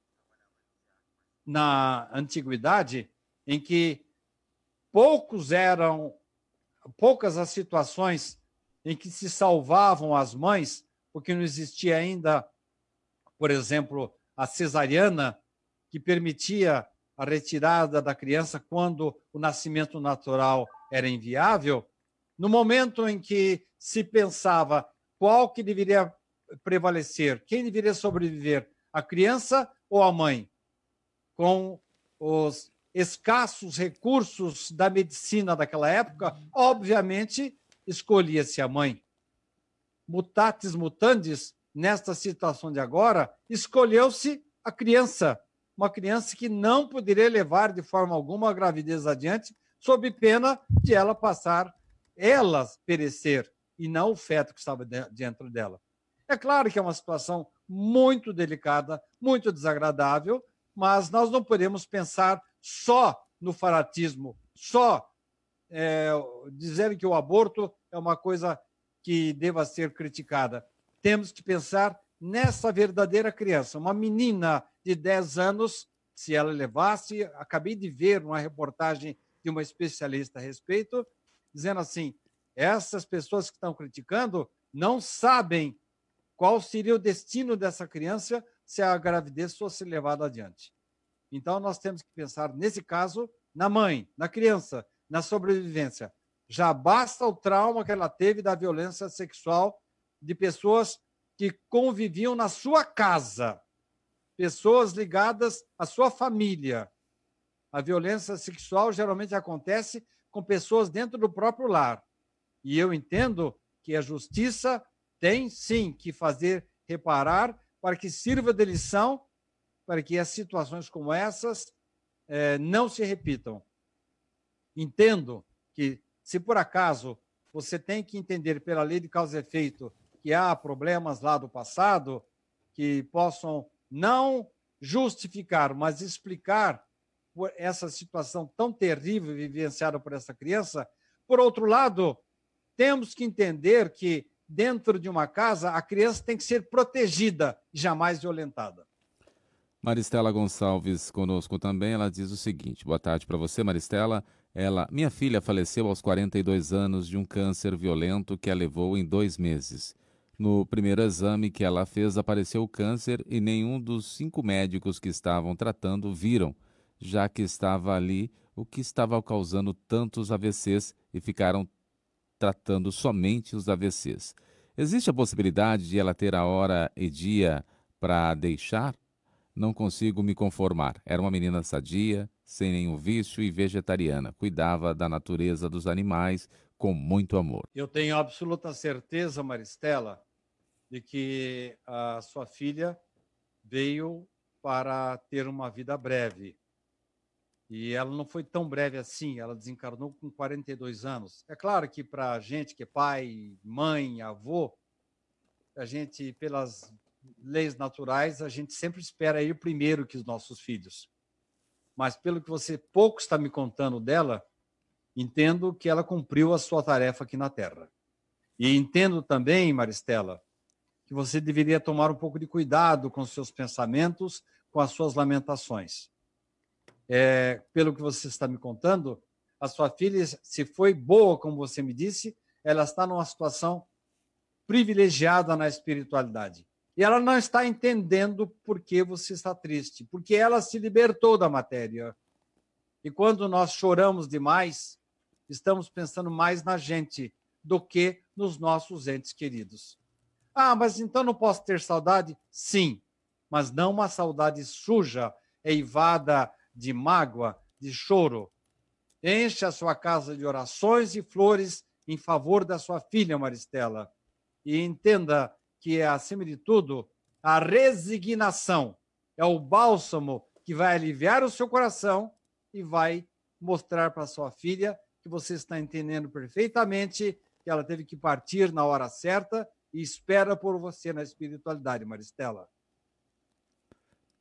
na antiguidade, em que poucos eram poucas as situações em que se salvavam as mães, porque não existia ainda, por exemplo, a cesariana, que permitia a retirada da criança quando o nascimento natural era inviável, no momento em que se pensava qual que deveria prevalecer, quem deveria sobreviver, a criança ou a mãe, com os escassos recursos da medicina daquela época, obviamente escolhia-se a mãe. Mutatis mutandis, nesta situação de agora, escolheu-se a criança, uma criança que não poderia levar de forma alguma a gravidez adiante, sob pena de ela passar, ela perecer, e não o feto que estava dentro dela. É claro que é uma situação muito delicada, muito desagradável, mas nós não podemos pensar só no fanatismo, só é, dizer que o aborto é uma coisa que deva ser criticada. Temos que pensar nessa verdadeira criança, uma menina de 10 anos, se ela levasse, acabei de ver uma reportagem de uma especialista a respeito, dizendo assim: essas pessoas que estão criticando não sabem qual seria o destino dessa criança se a gravidez fosse levada adiante. Então, nós temos que pensar, nesse caso, na mãe, na criança, na sobrevivência. Já basta o trauma que ela teve da violência sexual de pessoas que conviviam na sua casa. Pessoas ligadas à sua família. A violência sexual geralmente acontece com pessoas dentro do próprio lar. E eu entendo que a justiça tem sim que fazer reparar para que sirva de lição para que as situações como essas eh, não se repitam. Entendo que, se por acaso você tem que entender pela lei de causa e efeito que há problemas lá do passado que possam não justificar, mas explicar essa situação tão terrível vivenciada por essa criança. Por outro lado, temos que entender que dentro de uma casa a criança tem que ser protegida, jamais violentada. Maristela Gonçalves conosco também, ela diz o seguinte: Boa tarde para você, Maristela. Ela, minha filha faleceu aos 42 anos de um câncer violento que a levou em dois meses. No primeiro exame que ela fez, apareceu câncer e nenhum dos cinco médicos que estavam tratando viram, já que estava ali o que estava causando tantos AVCs e ficaram tratando somente os AVCs. Existe a possibilidade de ela ter a hora e dia para deixar? Não consigo me conformar. Era uma menina sadia, sem nenhum vício e vegetariana. Cuidava da natureza dos animais com muito amor. Eu tenho absoluta certeza, Maristela, de que a sua filha veio para ter uma vida breve. E ela não foi tão breve assim, ela desencarnou com 42 anos. É claro que para a gente que é pai, mãe, avô, a gente, pelas leis naturais, a gente sempre espera ir primeiro que os nossos filhos. Mas pelo que você pouco está me contando dela, entendo que ela cumpriu a sua tarefa aqui na Terra. E entendo também, Maristela, que você deveria tomar um pouco de cuidado com seus pensamentos, com as suas lamentações. É, pelo que você está me contando, a sua filha, se foi boa, como você me disse, ela está numa situação privilegiada na espiritualidade. E ela não está entendendo por que você está triste, porque ela se libertou da matéria. E quando nós choramos demais, estamos pensando mais na gente do que nos nossos entes queridos. Ah, mas então não posso ter saudade? Sim, mas não uma saudade suja, eivada de mágoa, de choro. Enche a sua casa de orações e flores em favor da sua filha, Maristela. E entenda que é, acima de tudo, a resignação. É o bálsamo que vai aliviar o seu coração e vai mostrar para sua filha que você está entendendo perfeitamente que ela teve que partir na hora certa e espera por você na espiritualidade, Maristela.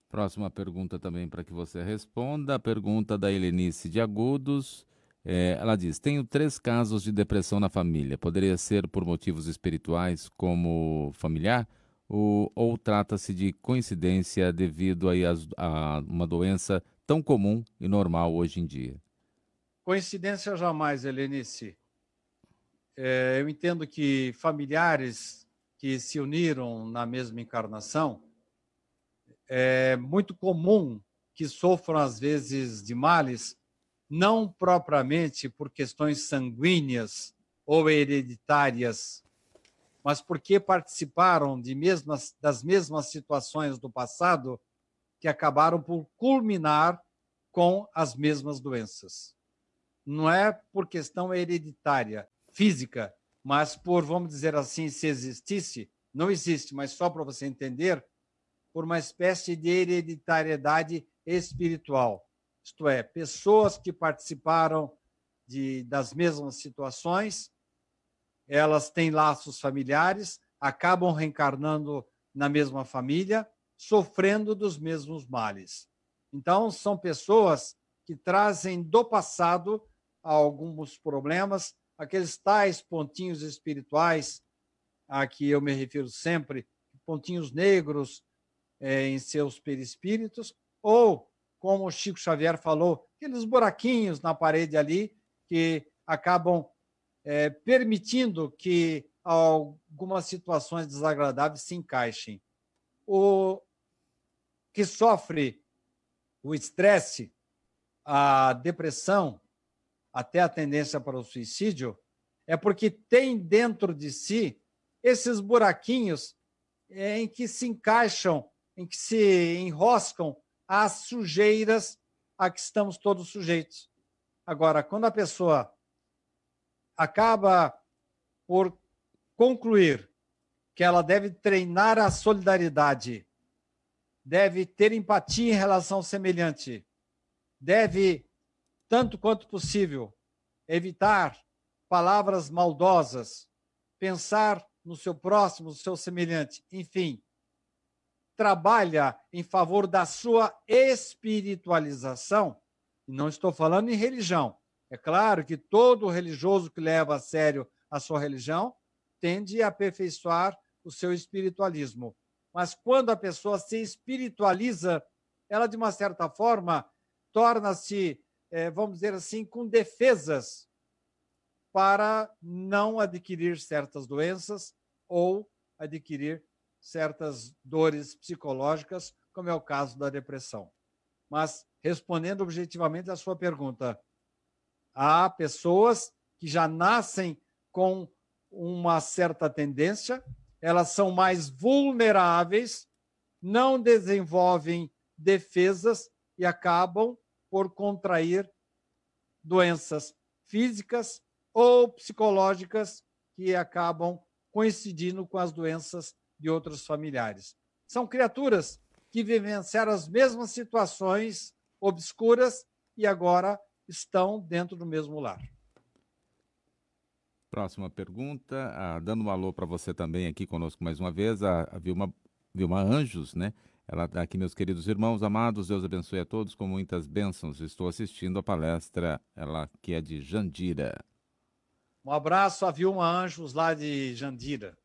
Próxima pergunta também para que você responda. A pergunta da Helenice de Agudos. É, ela diz: Tenho três casos de depressão na família. Poderia ser por motivos espirituais, como familiar, ou, ou trata-se de coincidência devido a, a uma doença tão comum e normal hoje em dia? Coincidência jamais, Helenice. É, eu entendo que familiares que se uniram na mesma encarnação é muito comum que sofram, às vezes, de males não propriamente por questões sanguíneas ou hereditárias, mas porque participaram de mesmas, das mesmas situações do passado que acabaram por culminar com as mesmas doenças. Não é por questão hereditária, física, mas por, vamos dizer assim, se existisse, não existe, mas só para você entender, por uma espécie de hereditariedade espiritual isto é, pessoas que participaram de, das mesmas situações, elas têm laços familiares, acabam reencarnando na mesma família, sofrendo dos mesmos males. Então, são pessoas que trazem do passado alguns problemas, aqueles tais pontinhos espirituais a que eu me refiro sempre, pontinhos negros é, em seus perispíritos, ou como o Chico Xavier falou, aqueles buraquinhos na parede ali que acabam é, permitindo que algumas situações desagradáveis se encaixem. O que sofre o estresse, a depressão, até a tendência para o suicídio, é porque tem dentro de si esses buraquinhos em que se encaixam em que se enroscam as sujeiras a que estamos todos sujeitos. Agora, quando a pessoa acaba por concluir que ela deve treinar a solidariedade, deve ter empatia em relação ao semelhante, deve, tanto quanto possível, evitar palavras maldosas, pensar no seu próximo, no seu semelhante, enfim, trabalha em favor da sua espiritualização, não estou falando em religião. É claro que todo religioso que leva a sério a sua religião tende a aperfeiçoar o seu espiritualismo. Mas quando a pessoa se espiritualiza, ela, de uma certa forma, torna-se, vamos dizer assim, com defesas para não adquirir certas doenças ou adquirir certas dores psicológicas, como é o caso da depressão. Mas, respondendo objetivamente à sua pergunta, há pessoas que já nascem com uma certa tendência, elas são mais vulneráveis, não desenvolvem defesas e acabam por contrair doenças físicas ou psicológicas que acabam coincidindo com as doenças de outros familiares. São criaturas que vivenciaram as mesmas situações obscuras e agora estão dentro do mesmo lar. Próxima pergunta, ah, dando um alô para você também aqui conosco mais uma vez, a, a Vilma, Vilma Anjos, né? Ela está aqui, meus queridos irmãos amados, Deus abençoe a todos com muitas bênçãos. Estou assistindo a palestra, ela que é de Jandira. Um abraço a Vilma Anjos, lá de Jandira.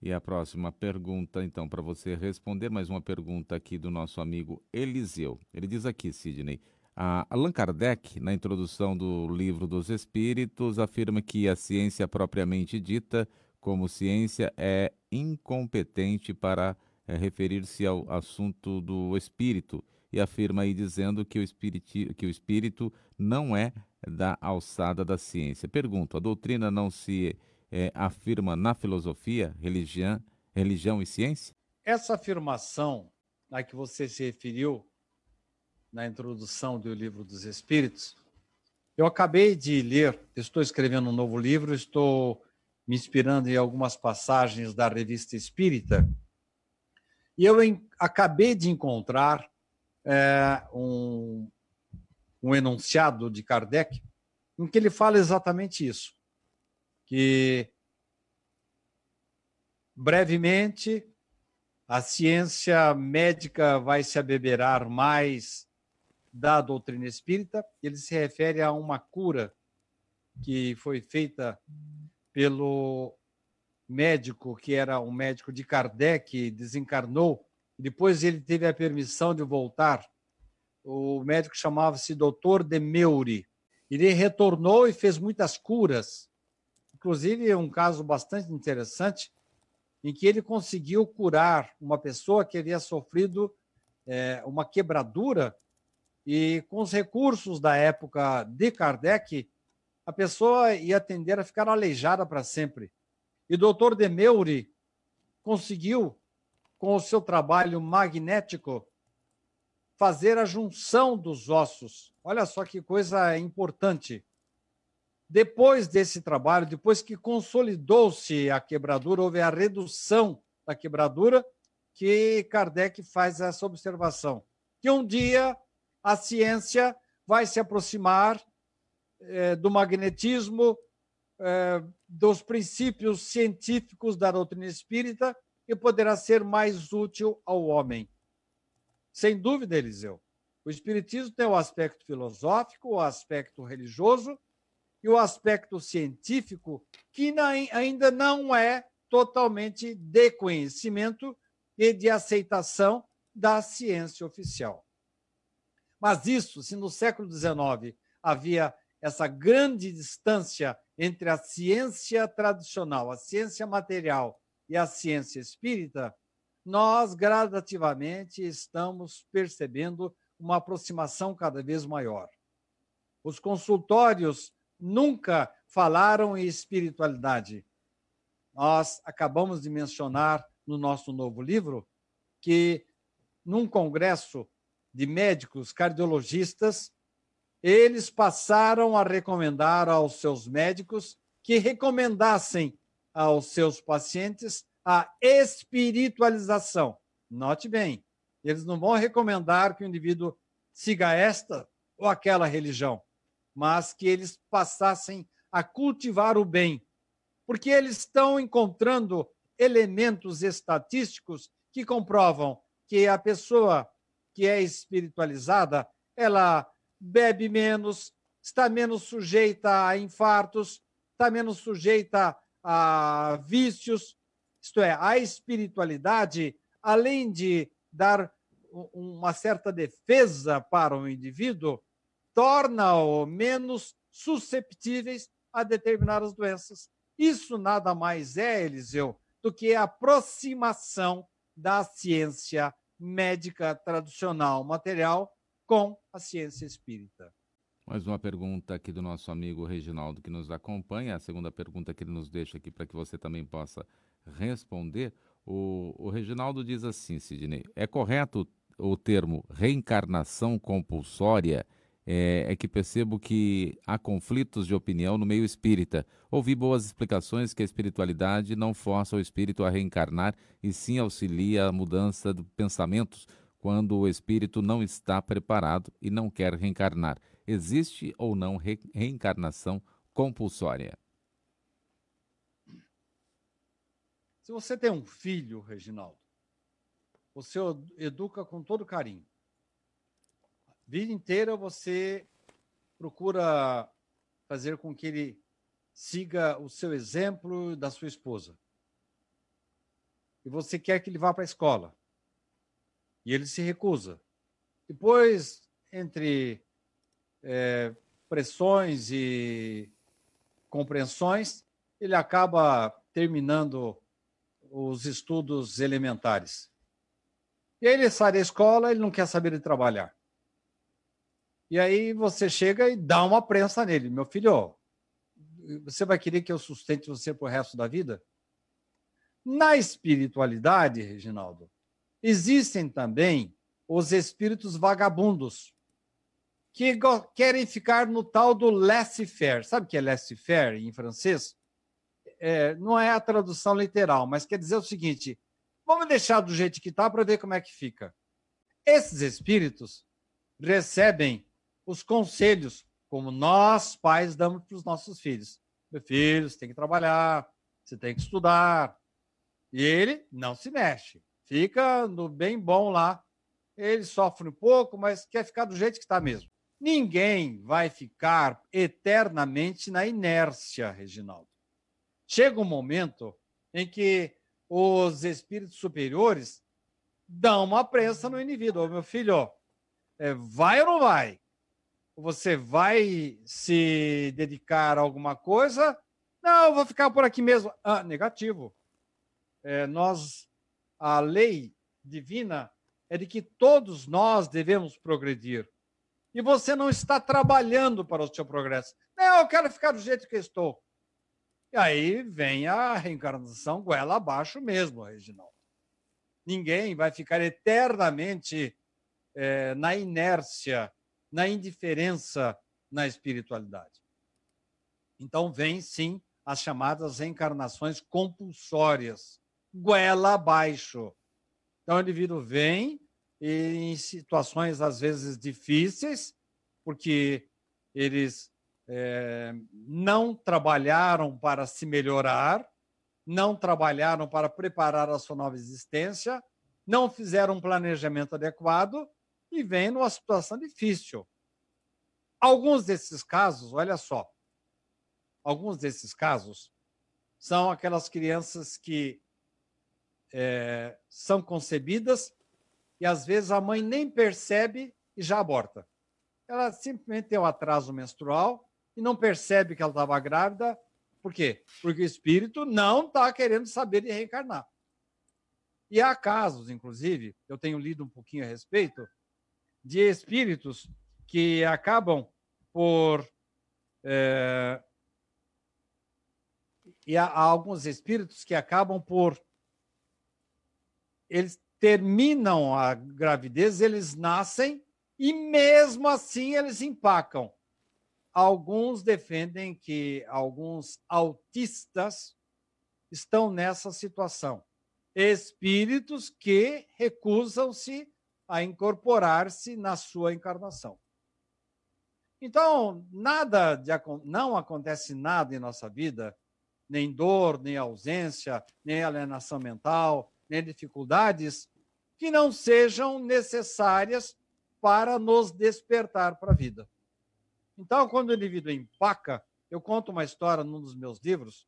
E a próxima pergunta, então, para você responder, mais uma pergunta aqui do nosso amigo Eliseu. Ele diz aqui, Sidney, a Allan Kardec, na introdução do Livro dos Espíritos, afirma que a ciência propriamente dita, como ciência, é incompetente para é, referir-se ao assunto do espírito e afirma aí dizendo que o, espírito, que o espírito não é da alçada da ciência. Pergunto, a doutrina não se é, afirma na filosofia, religião, religião e ciência? Essa afirmação a que você se referiu na introdução do Livro dos Espíritos, eu acabei de ler, estou escrevendo um novo livro, estou me inspirando em algumas passagens da Revista Espírita, e eu em, acabei de encontrar é, um, um enunciado de Kardec em que ele fala exatamente isso que brevemente a ciência médica vai se abeberar mais da doutrina espírita. Ele se refere a uma cura que foi feita pelo médico, que era um médico de Kardec, desencarnou. Depois ele teve a permissão de voltar. O médico chamava-se Dr. Demeuri. Ele retornou e fez muitas curas Inclusive, um caso bastante interessante em que ele conseguiu curar uma pessoa que havia sofrido é, uma quebradura e com os recursos da época de Kardec, a pessoa ia tender a ficar aleijada para sempre. E o doutor Demeuri conseguiu, com o seu trabalho magnético, fazer a junção dos ossos. Olha só que coisa importante. Depois desse trabalho, depois que consolidou-se a quebradura, houve a redução da quebradura, que Kardec faz essa observação. Que um dia a ciência vai se aproximar eh, do magnetismo, dos princípios científicos da doutrina espírita e poderá ser mais útil ao homem. Sem dúvida, Eliseu. O Espiritismo tem o aspecto filosófico, o aspecto religioso e o aspecto científico, que ainda não é totalmente de conhecimento e de aceitação da ciência oficial. Mas isso, se no século XIX havia essa grande distância entre a ciência tradicional, a ciência material e a ciência espírita, nós gradativamente estamos percebendo uma aproximação cada vez maior. Os consultórios nunca falaram em espiritualidade. Nós acabamos de mencionar no nosso novo livro que, num congresso de médicos cardiologistas, eles passaram a recomendar aos seus médicos que recomendassem aos seus pacientes a espiritualização. Note bem, eles não vão recomendar que o indivíduo siga esta ou aquela religião, mas que eles passassem a cultivar o bem, porque eles estão encontrando elementos estatísticos que comprovam que a pessoa que é espiritualizada, ela bebe menos, está menos sujeita a infartos, está menos sujeita a vícios. Isto é, a espiritualidade, além de dar uma certa defesa para o indivíduo, torna-o menos susceptíveis a determinadas doenças. Isso nada mais é, Eliseu, do que a aproximação da ciência médica tradicional material com a ciência espírita. Mais uma pergunta aqui do nosso amigo Reginaldo que nos acompanha. A segunda pergunta que ele nos deixa aqui para que você também possa responder. O, o Reginaldo diz assim, Sidney: é correto o termo reencarnação compulsória? é, é, que percebo que há conflitos de opinião no meio espírita. Ouvi boas explicações que a espiritualidade não força o espírito a reencarnar e sim auxilia a mudança de pensamentos quando o espírito não está preparado e não quer reencarnar. Existe ou não re reencarnação compulsória? Se você tem um filho, Reginaldo, você educa com todo carinho vida inteira você procura fazer com que ele siga o seu exemplo da sua esposa. E você quer que ele vá para a escola. E ele se recusa. Depois, entre é, pressões e compreensões, ele acaba terminando os estudos elementares. E aí ele sai da escola, ele não quer saber de trabalhar. E aí você chega e dá uma prensa nele. Meu filho, você vai querer que eu sustente você pro resto da vida? Na espiritualidade, Reginaldo, existem também os espíritos vagabundos que querem ficar no tal do laissez-faire. Sabe o que é laissez-faire em francês? É, não é a tradução literal, mas quer dizer o seguinte: vamos deixar do jeito que está para ver como é que fica. Esses espíritos recebem os conselhos, como nós, pais, damos para os nossos filhos. Meu filho, você tem que trabalhar, você tem que estudar. E ele não se mexe, fica no bem bom lá. Ele sofre um pouco, mas quer ficar do jeito que está mesmo. Ninguém vai ficar eternamente na inércia, Reginaldo. Chega um momento em que os espíritos superiores dão uma prensa no indivíduo. Meu filho, é, vai ou não vai? Você vai se dedicar a alguma coisa? Não, vou ficar por aqui mesmo. Ah, negativo. É, nós, a lei divina é de que todos nós devemos progredir. E você não está trabalhando para o seu progresso. Não, eu quero ficar do jeito que estou. E aí vem a reencarnação goela abaixo mesmo, Reginaldo. Ninguém vai ficar eternamente é, na inércia na indiferença na espiritualidade. Então, vem sim as chamadas reencarnações compulsórias, goela abaixo. Então, o indivíduo vem em situações, às vezes, difíceis, porque eles é, não trabalharam para se melhorar, não trabalharam para preparar a sua nova existência, não fizeram um planejamento adequado e vem numa situação difícil. Alguns desses casos, olha só, alguns desses casos são aquelas crianças que é, são concebidas e às vezes a mãe nem percebe e já aborta. Ela simplesmente tem um atraso menstrual e não percebe que ela estava grávida. Por quê? Porque o espírito não está querendo saber de reencarnar. E há casos, inclusive, eu tenho lido um pouquinho a respeito, de espíritos que acabam por. É, e há, há alguns espíritos que acabam por. Eles terminam a gravidez, eles nascem e mesmo assim eles empacam. Alguns defendem que alguns autistas estão nessa situação. Espíritos que recusam-se a incorporar-se na sua encarnação. Então, nada de, não acontece nada em nossa vida, nem dor, nem ausência, nem alienação mental, nem dificuldades, que não sejam necessárias para nos despertar para a vida. Então, quando o indivíduo empaca, eu conto uma história num dos meus livros,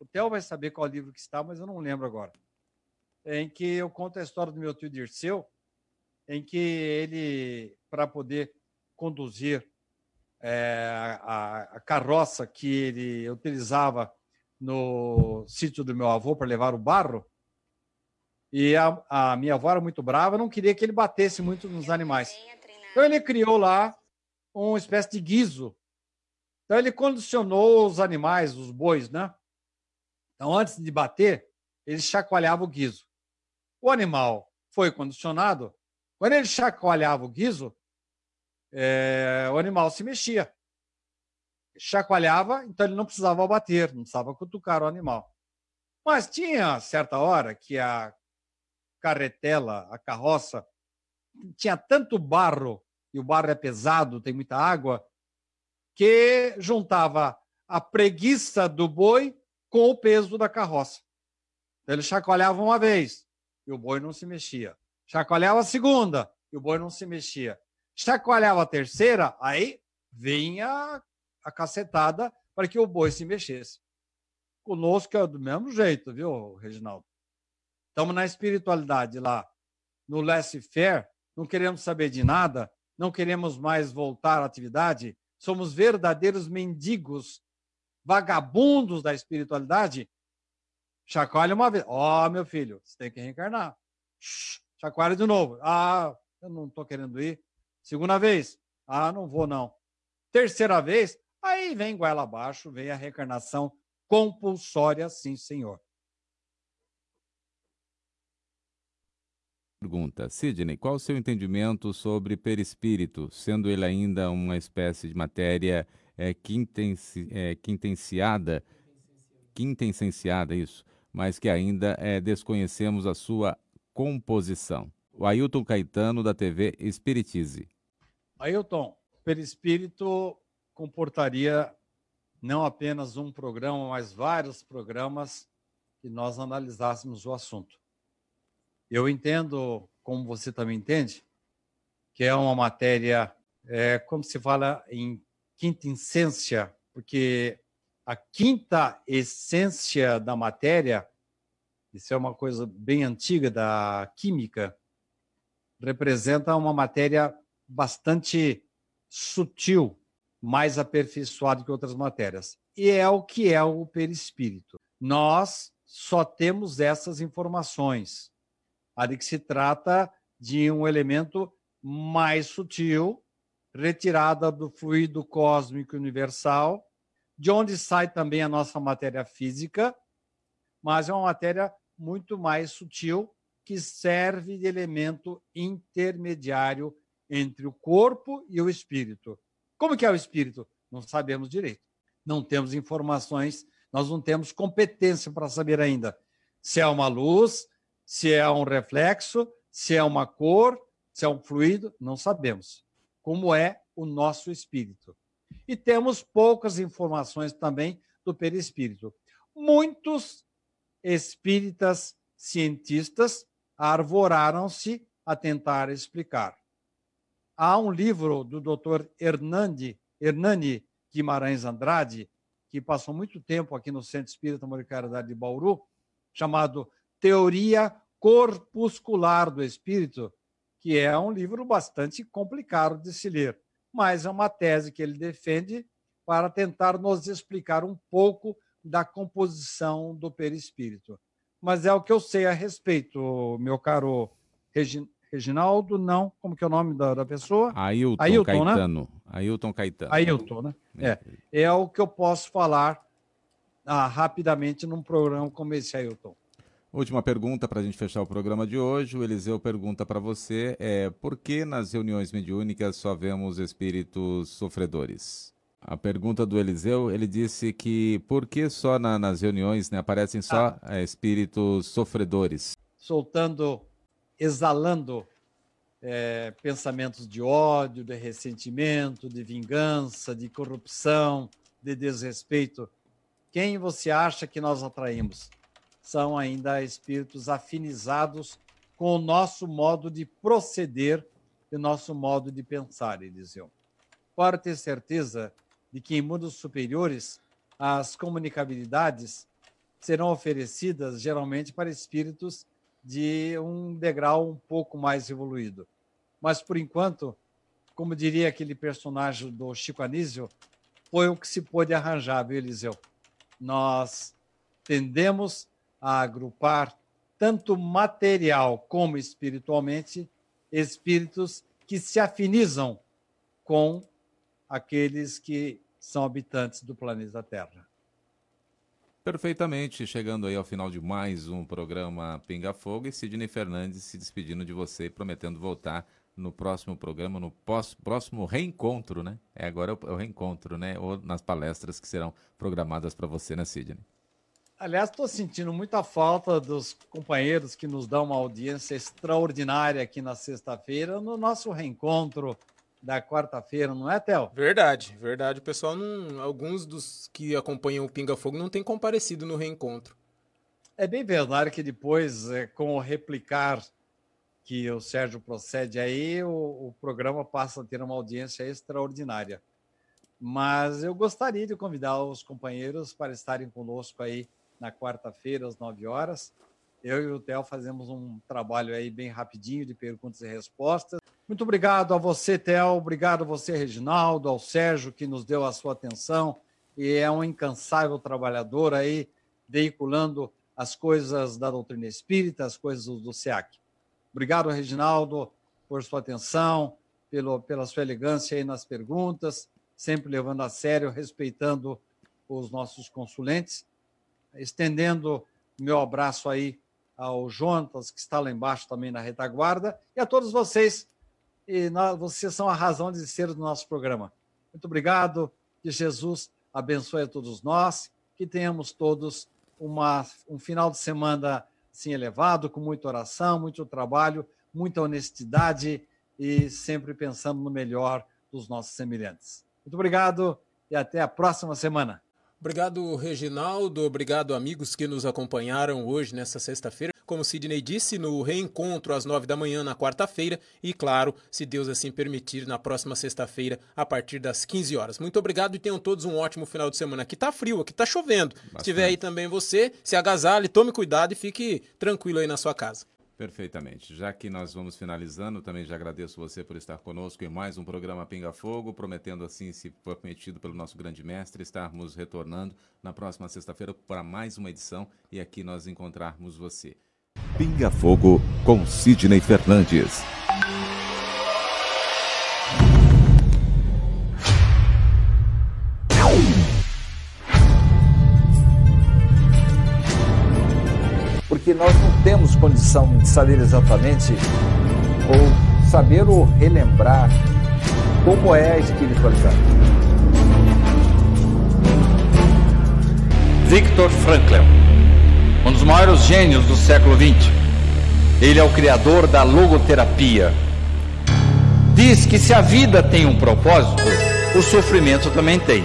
o Theo vai saber qual livro que está, mas eu não lembro agora, em que eu conto a história do meu tio Dirceu, em que ele, para poder conduzir é, a, a carroça que ele utilizava no sítio do meu avô para levar o barro, e a, a, minha avó era muito brava, não queria que ele batesse muito nos animais. Então ele criou lá uma espécie de guiso. Então ele condicionou os animais, os bois, né? Então antes de bater, ele chacoalhava o guiso. O animal foi condicionado. Quando ele chacoalhava o guiso, é, o animal se mexia. Chacoalhava, então ele não precisava bater, não precisava cutucar o animal. Mas tinha certa hora que a carretela, a carroça, tinha tanto barro, e o barro é pesado, tem muita água, que juntava a preguiça do boi com o peso da carroça. Então, ele chacoalhava uma vez e o boi não se mexia. Chacoalhava a segunda e o boi não se mexia. Chacoalhava a terceira, aí vinha a cacetada para que o boi se mexesse. Conosco é do mesmo jeito, viu, Reginaldo? Estamos na espiritualidade lá, no laissez-faire, não queremos saber de nada, não queremos mais voltar à atividade, somos verdadeiros mendigos, vagabundos da espiritualidade. Chacoalha uma vez. Ó, oh, meu filho, você tem que reencarnar. Chacoalha de novo. Ah, eu não estou querendo ir. Segunda vez. Ah, não vou não. Terceira vez. Aí vem goela abaixo, vem a reencarnação compulsória, sim, senhor. Pergunta, Sidney, qual o seu entendimento sobre perispírito, sendo ele ainda uma espécie de matéria é, quintenci, é, quintenciada, isso, mas que ainda é, desconhecemos a sua composição? O Ailton Caetano, da TV Espiritize. Ailton, perispírito comportaria não apenas um programa, mas vários programas que nós analisássemos o assunto. Eu entendo, como você também entende, que é uma matéria, é, como se fala em quinta essência, porque a quinta essência da matéria, isso é uma coisa bem antiga da química, representa uma matéria bastante sutil, mais aperfeiçoada que outras matérias. E é o que é o perispírito. Nós só temos essas informações a de que se trata de um elemento mais sutil, retirada do fluido cósmico universal, de onde sai também a nossa matéria física, mas é uma matéria muito mais sutil que serve de elemento intermediário entre o corpo e o espírito. Como que é o espírito? Não sabemos direito. Não temos informações, nós não temos competência para saber ainda se é uma luz, se é um reflexo, se é uma cor, se é um fluido, não sabemos. Como é o nosso espírito. E temos poucas informações também do perispírito. Muitos espíritas cientistas arvoraram-se a tentar explicar. Há um livro do Dr. Hernani, Hernani Guimarães Andrade, que passou muito tempo aqui no Centro Espírita Moricariedade de Bauru, chamado Teoria Corpuscular do Espírito, que é um livro bastante complicado de se ler, mas é uma tese que ele defende para tentar nos explicar um pouco da composição do perispírito. Mas é o que eu sei a respeito, meu caro Reginaldo, não, como que é o nome da, da pessoa? Ailton, Ailton né? Caetano. Né? Ailton Caetano. Ailton, né? É. é, é o que eu posso falar ah, rapidamente num programa como esse, Ailton. Última pergunta para a gente fechar o programa de hoje. O Eliseu pergunta para você: é, por que nas reuniões mediúnicas só vemos espíritos sofredores? A pergunta do Eliseu, ele disse que por que só na, nas reuniões né, aparecem só ah. é, espíritos sofredores? Soltando, exalando é, pensamentos de ódio, de ressentimento, de vingança, de corrupção, de desrespeito. Quem você acha que nós atraímos? São ainda espíritos afinizados com o nosso modo de proceder e nosso modo de pensar, Eliseu. Pode ter certeza de que em mundos superiores as comunicabilidades serão oferecidas geralmente para espíritos de um degrau um pouco mais evoluído. Mas, por enquanto, como diria aquele personagem do Chico Anísio, foi o que se pôde arranjar, viu, Eliseu? Nós tendemos a agrupar, tanto material como espiritualmente, espíritos que se afinizam com aqueles que são habitantes do planeta Terra. Perfeitamente, chegando aí ao final de mais um programa Pinga Fogo e Sidney Fernandes se despedindo de você e prometendo voltar no próximo programa, no pós, próximo reencontro, né? É agora é o reencontro, né? Ou nas palestras que serão programadas para você, né, Sidney? Aliás, estou sentindo muita falta dos companheiros que nos dão uma audiência extraordinária aqui na sexta-feira, no nosso reencontro da quarta-feira, não é, Theo? Verdade, verdade. O pessoal, não, alguns dos que acompanham o Pinga Fogo não tem comparecido no reencontro. É bem verdade que depois, é, com o replicar que o Sérgio procede aí, o, o programa passa a ter uma audiência extraordinária. Mas eu gostaria de convidar os companheiros para estarem conosco aí na quarta-feira, às 9 horas. Eu e o Theo fazemos um trabalho aí bem rapidinho de perguntas e respostas. Muito obrigado a você, Theo. Obrigado a você, Reginaldo, ao Sérgio, que nos deu a sua atenção e é um incansável trabalhador aí, veiculando as coisas da doutrina espírita, as coisas do SEAC. Obrigado, Reginaldo, por sua atenção, pelo, pela sua elegância aí nas perguntas, sempre levando a sério, respeitando os nossos consulentes. Estendendo meu abraço aí ao Jonatas, que está lá embaixo também na retaguarda, e a todos vocês e vocês são a razão de ser do nosso programa. Muito obrigado, que Jesus abençoe a todos nós, que tenhamos todos uma, um final de semana assim elevado, com muita oração, muito trabalho, muita honestidade e sempre pensando no melhor dos nossos semelhantes. Muito obrigado e até a próxima semana. Obrigado, Reginaldo. Obrigado, amigos que nos acompanharam hoje, nessa sexta-feira. Como Sidney disse, no reencontro às nove da manhã na quarta-feira e, claro, se Deus assim permitir, na próxima sexta-feira, a partir das 15 horas. Muito obrigado e tenham todos um ótimo final de semana. Aqui tá frio, aqui tá chovendo. Bastante. Se estiver aí também você, se agasalhe, tome cuidado e fique tranquilo aí na sua casa. Perfeitamente. Já que nós vamos finalizando, também já agradeço você por estar conosco em mais um programa Pinga Fogo, prometendo assim, se for permitido pelo nosso grande mestre, estarmos retornando na próxima sexta-feira para mais uma edição e aqui nós encontrarmos você. Pinga Fogo com Sidney Fernandes. Temos condição de saber exatamente ou saber ou relembrar como é a espiritualidade. Victor Frankl, um dos maiores gênios do século XX. Ele é o criador da logoterapia. Diz que se a vida tem um propósito, o sofrimento também tem.